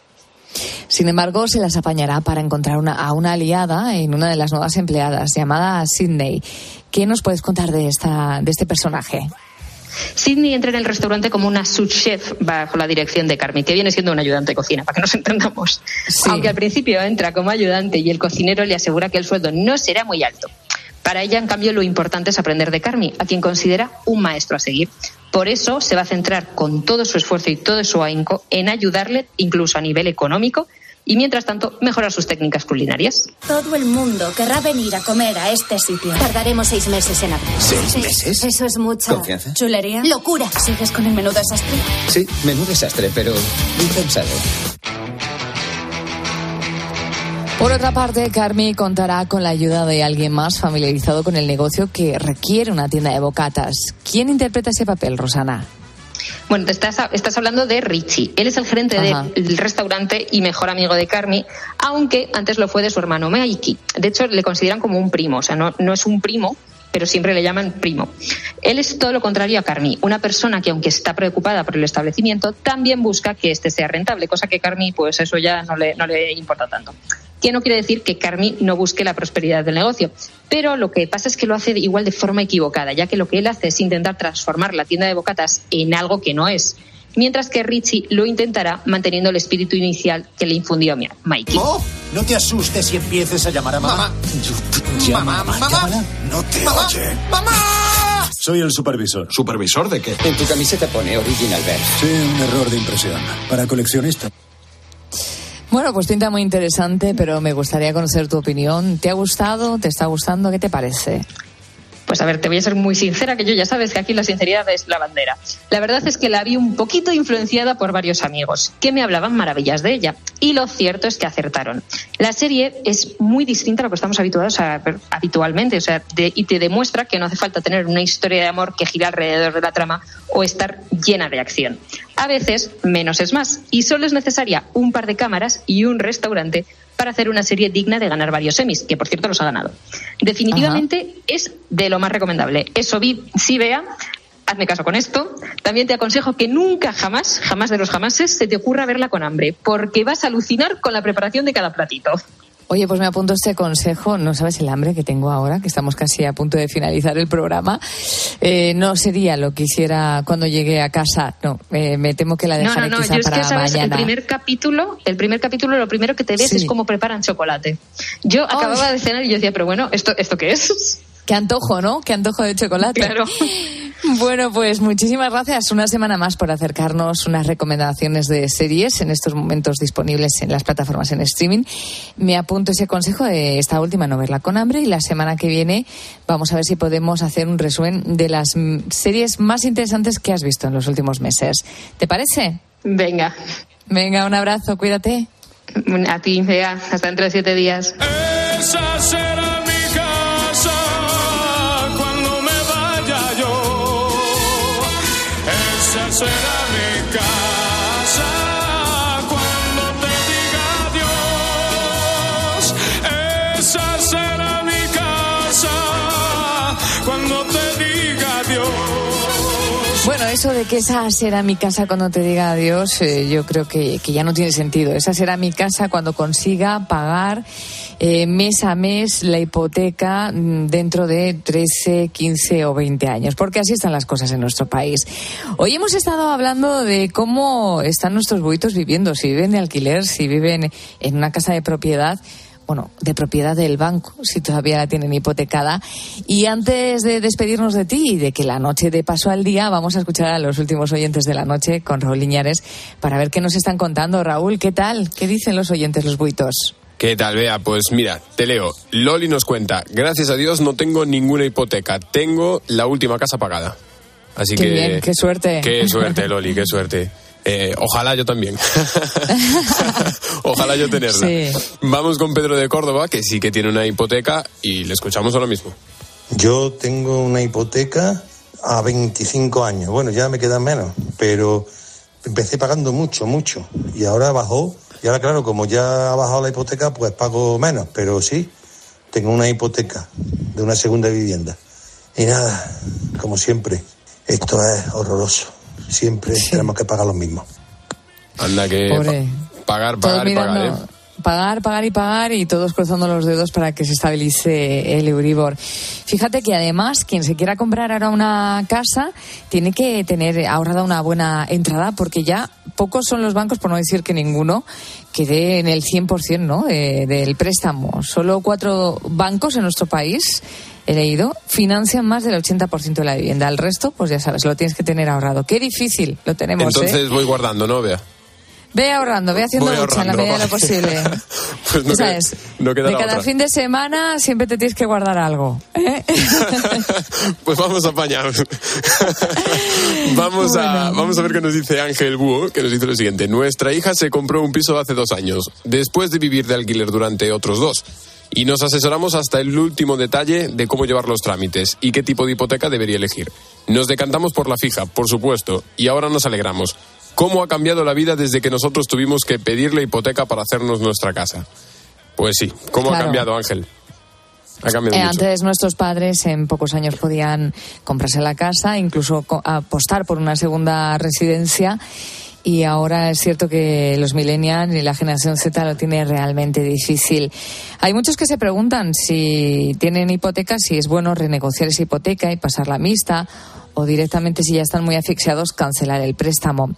Sin embargo, se las apañará para encontrar una, a una aliada en una de las nuevas empleadas, llamada Sydney. ¿Qué nos puedes contar de, esta, de este personaje? Sidney entra en el restaurante como una sous chef bajo la dirección de Carmi, que viene siendo un ayudante de cocina, para que nos entendamos. Aunque al principio entra como ayudante y el cocinero le asegura que el sueldo no será muy alto. Para ella, en cambio, lo importante es aprender de Carmi, a quien considera un maestro a seguir. Por eso se va a centrar con todo su esfuerzo y todo su ahínco en ayudarle, incluso a nivel económico, y mientras tanto mejorar sus técnicas culinarias. Todo el mundo querrá venir a comer a este sitio. Tardaremos seis meses en abrir. ¿Seis meses? Eso es mucho. ¿Confianza? ¿Chulería? ¡Locura! ¿Sigues con el menú desastre? Sí, menú desastre, pero bien pensado. Por otra parte, Carmi contará con la ayuda de alguien más familiarizado con el negocio que requiere una tienda de bocatas. ¿Quién interpreta ese papel, Rosana? Bueno, te estás, estás hablando de Richie. Él es el gerente del restaurante y mejor amigo de Carmi, aunque antes lo fue de su hermano Mikey. De hecho, le consideran como un primo, o sea, no, no es un primo, pero siempre le llaman primo. Él es todo lo contrario a Carmi, una persona que aunque está preocupada por el establecimiento, también busca que este sea rentable, cosa que Carmi, pues eso ya no le, no le importa tanto. Que no quiere decir que Carmi no busque la prosperidad del negocio, pero lo que pasa es que lo hace igual de forma equivocada, ya que lo que él hace es intentar transformar la tienda de bocatas en algo que no es, mientras que Richie lo intentará manteniendo el espíritu inicial que le infundió Mi- Mikey. Oh, no te asustes y empieces a llamar a mamá. A mamá, llámala. No te oye. ¡Mamá! Soy el supervisor. ¿Supervisor de qué? En tu camiseta pone Original Bear. Sí, un error de impresión. Para coleccionista. Bueno, pues pinta muy interesante, pero me gustaría conocer tu opinión. ¿Te ha gustado? ¿Te está gustando? ¿Qué te parece? Pues a ver, te voy a ser muy sincera, que yo ya sabes que aquí la sinceridad es la bandera. La verdad es que la vi un poquito influenciada por varios amigos, que me hablaban maravillas de ella. Y lo cierto es que acertaron. La serie es muy distinta a lo que estamos habituados a ver habitualmente, o sea, y te demuestra que no hace falta tener una historia de amor que gira alrededor de la trama o estar llena de acción. A veces, menos es más, y solo es necesaria un par de cámaras y un restaurante para hacer una serie digna de ganar varios Emmys, que por cierto los ha ganado. Definitivamente es de lo más recomendable. Eso vi, sí vea, hazme caso con esto. También te aconsejo que nunca, jamás, jamás de los jamases, se te ocurra verla con hambre, porque vas a alucinar con la preparación de cada platito. Oye, pues me apunto este consejo. No sabes el hambre que tengo ahora, que estamos casi a punto de finalizar el programa. Eh, no sería lo que hiciera cuando llegué a casa. No, eh, me temo que la No, no, dejaré no, quizá yo es para que, ¿sabes? El mañana. primer capítulo, el primer capítulo, lo primero que te ves Sí. es cómo preparan chocolate. Yo acababa de cenar y yo decía, pero bueno, ¿esto, ¿esto qué es? Qué antojo, ¿no? Qué antojo de chocolate. Claro. Bueno, pues muchísimas gracias una semana más por acercarnos unas recomendaciones de series en estos momentos disponibles en las plataformas en streaming. Me apunto ese consejo de esta última no verla con hambre y la semana que viene vamos a ver si podemos hacer un resumen de las series más interesantes que has visto en los últimos meses. ¿Te parece? Venga. Venga, un abrazo, cuídate. A ti, vea, hasta dentro de siete días. Esa será será mi casa cuando te diga adiós. Esa será mi casa cuando te diga adiós. Bueno, eso de que esa será mi casa cuando te diga adiós, eh, yo creo que, que ya no tiene sentido. Esa será mi casa cuando consiga pagar eh, mes a mes la hipoteca mm, dentro de 13, 15 o 20 años, porque así están las cosas en nuestro país. Hoy hemos estado hablando de cómo están nuestros buitos viviendo, si viven de alquiler, si viven en una casa de propiedad bueno, de propiedad del banco, si todavía la tienen hipotecada. Y antes de despedirnos de ti y de que la noche de paso al día, vamos a escuchar a los últimos oyentes de la noche con Raúl Iñares para ver qué nos están contando. Raúl, ¿qué tal? ¿Qué dicen los oyentes, los buitos? ¿Qué tal, Bea? Pues mira, te leo. Loli nos cuenta, gracias a Dios no tengo ninguna hipoteca, tengo la última casa pagada. Así Qué que... bien, qué suerte. Qué suerte, Loli, qué suerte. Eh, ojalá yo también. ojalá yo tenerla. Sí. Vamos con Pedro de Córdoba, que sí que tiene una hipoteca, y le escuchamos ahora mismo. Yo tengo una hipoteca a 25 años. Bueno, ya me quedan menos, pero empecé pagando mucho, mucho. Y ahora bajó. Y ahora, claro, como ya ha bajado la hipoteca, pues pago menos. Pero sí, tengo una hipoteca de una segunda vivienda. Y nada, como siempre, esto es horroroso. Siempre tenemos que pagar lo mismo. Anda que pa- pagar, pagar y pagar, ¿eh? Pagar, pagar y pagar y todos cruzando los dedos para que se estabilice el Euribor. Fíjate que además quien se quiera comprar ahora una casa tiene que tener ahorrada una buena entrada porque ya pocos son los bancos, por no decir que ninguno, que dé en el 100% ¿no? de- del préstamo. Solo cuatro bancos en nuestro país, he leído, financian más del 80% de la vivienda. El resto, pues ya sabes, lo tienes que tener ahorrado. Qué difícil lo tenemos. ¿eh? Entonces voy guardando, ¿no? Vea. Ve ahorrando, ve haciendo lucha en la medida de lo posible. Pues no, sabes, no queda de cada otra. fin de semana siempre te tienes que guardar algo. ¿eh? Pues vamos a apañar. vamos, a, vamos a ver qué nos dice Ángel Búho, que nos dice lo siguiente. Nuestra hija se compró un piso hace dos años, después de vivir de alquiler durante otros dos. Y nos asesoramos hasta el último detalle de cómo llevar los trámites y qué tipo de hipoteca debería elegir. Nos decantamos por la fija, por supuesto, y ahora nos alegramos. ¿Cómo ha cambiado la vida desde que nosotros tuvimos que pedir la hipoteca para hacernos nuestra casa? Pues sí, ¿cómo ha cambiado Ángel? Ha cambiado Eh, mucho. antes nuestros padres en pocos años podían comprarse la casa, incluso apostar por una segunda residencia. Y ahora es cierto que los millennials y la generación Z lo tiene realmente difícil. Hay muchos que se preguntan si tienen hipoteca, si es bueno renegociar esa hipoteca y pasarla mixta o directamente si ya están muy asfixiados cancelar el préstamo.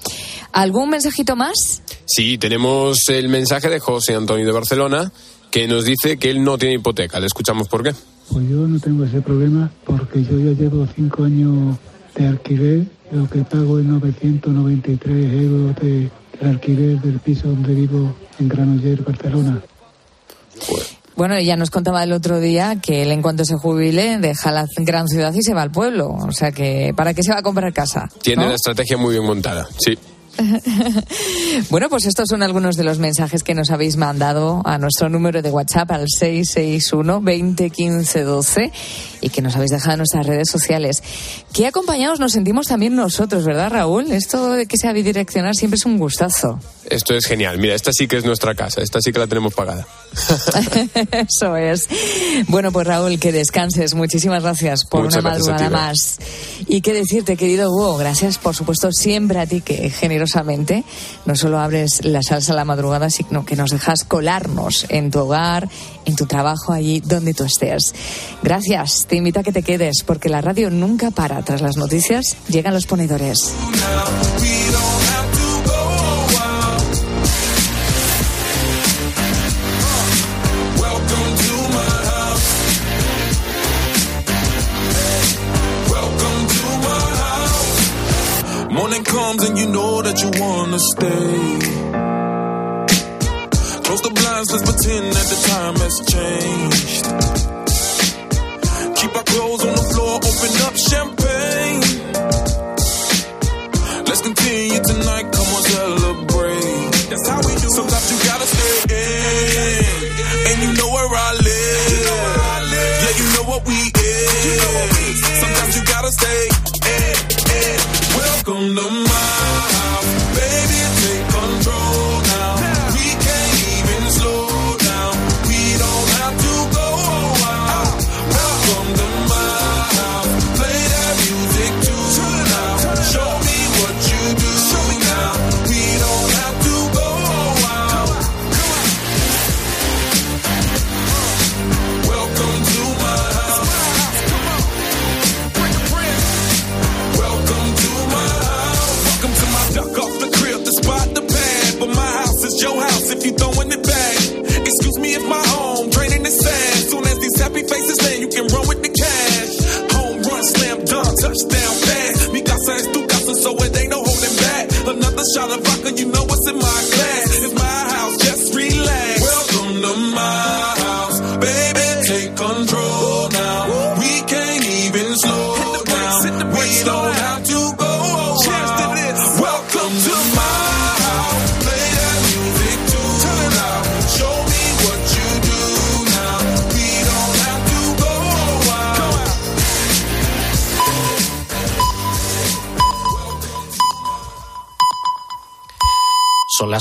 ¿Algún mensajito más? Sí, tenemos el mensaje de José Antonio de Barcelona que nos dice que él no tiene hipoteca. Le escuchamos por qué. Pues yo no tengo ese problema porque yo ya llevo cinco años de alquiler. Lo que pago es 993 euros de, de alquiler del piso donde vivo en Granollers, Barcelona. Bueno, ella nos contaba el otro día que él en cuanto se jubile deja la gran ciudad y se va al pueblo. O sea que, ¿para qué se va a comprar casa? Tiene ¿no? la estrategia muy bien montada. Sí. Bueno, pues estos son algunos de los mensajes que nos habéis mandado a nuestro número de WhatsApp al 661 20 15 12 y que nos habéis dejado en nuestras redes sociales. Qué acompañados nos sentimos también nosotros, ¿verdad, Raúl? Esto de que sea bidireccional siempre es un gustazo. Esto es genial. Mira, esta sí que es nuestra casa. Esta sí que la tenemos pagada. Eso es. Bueno, pues Raúl, que descanses. Muchísimas gracias por Muchas una madrugada más. Y qué decirte, querido Hugo, gracias por supuesto siempre a ti que generosamente no solo abres la salsa a la madrugada, sino que nos dejas colarnos en tu hogar, en tu trabajo, allí donde tú estés. Gracias. Te invito a que te quedes porque la radio nunca para. Tras las noticias llegan los ponedores. Morning comes and you know that you wanna stay. Close the blinds, let's pretend that the time has changed. Keep our clothes on the floor, open up champagne. Let's continue tonight, come on,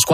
las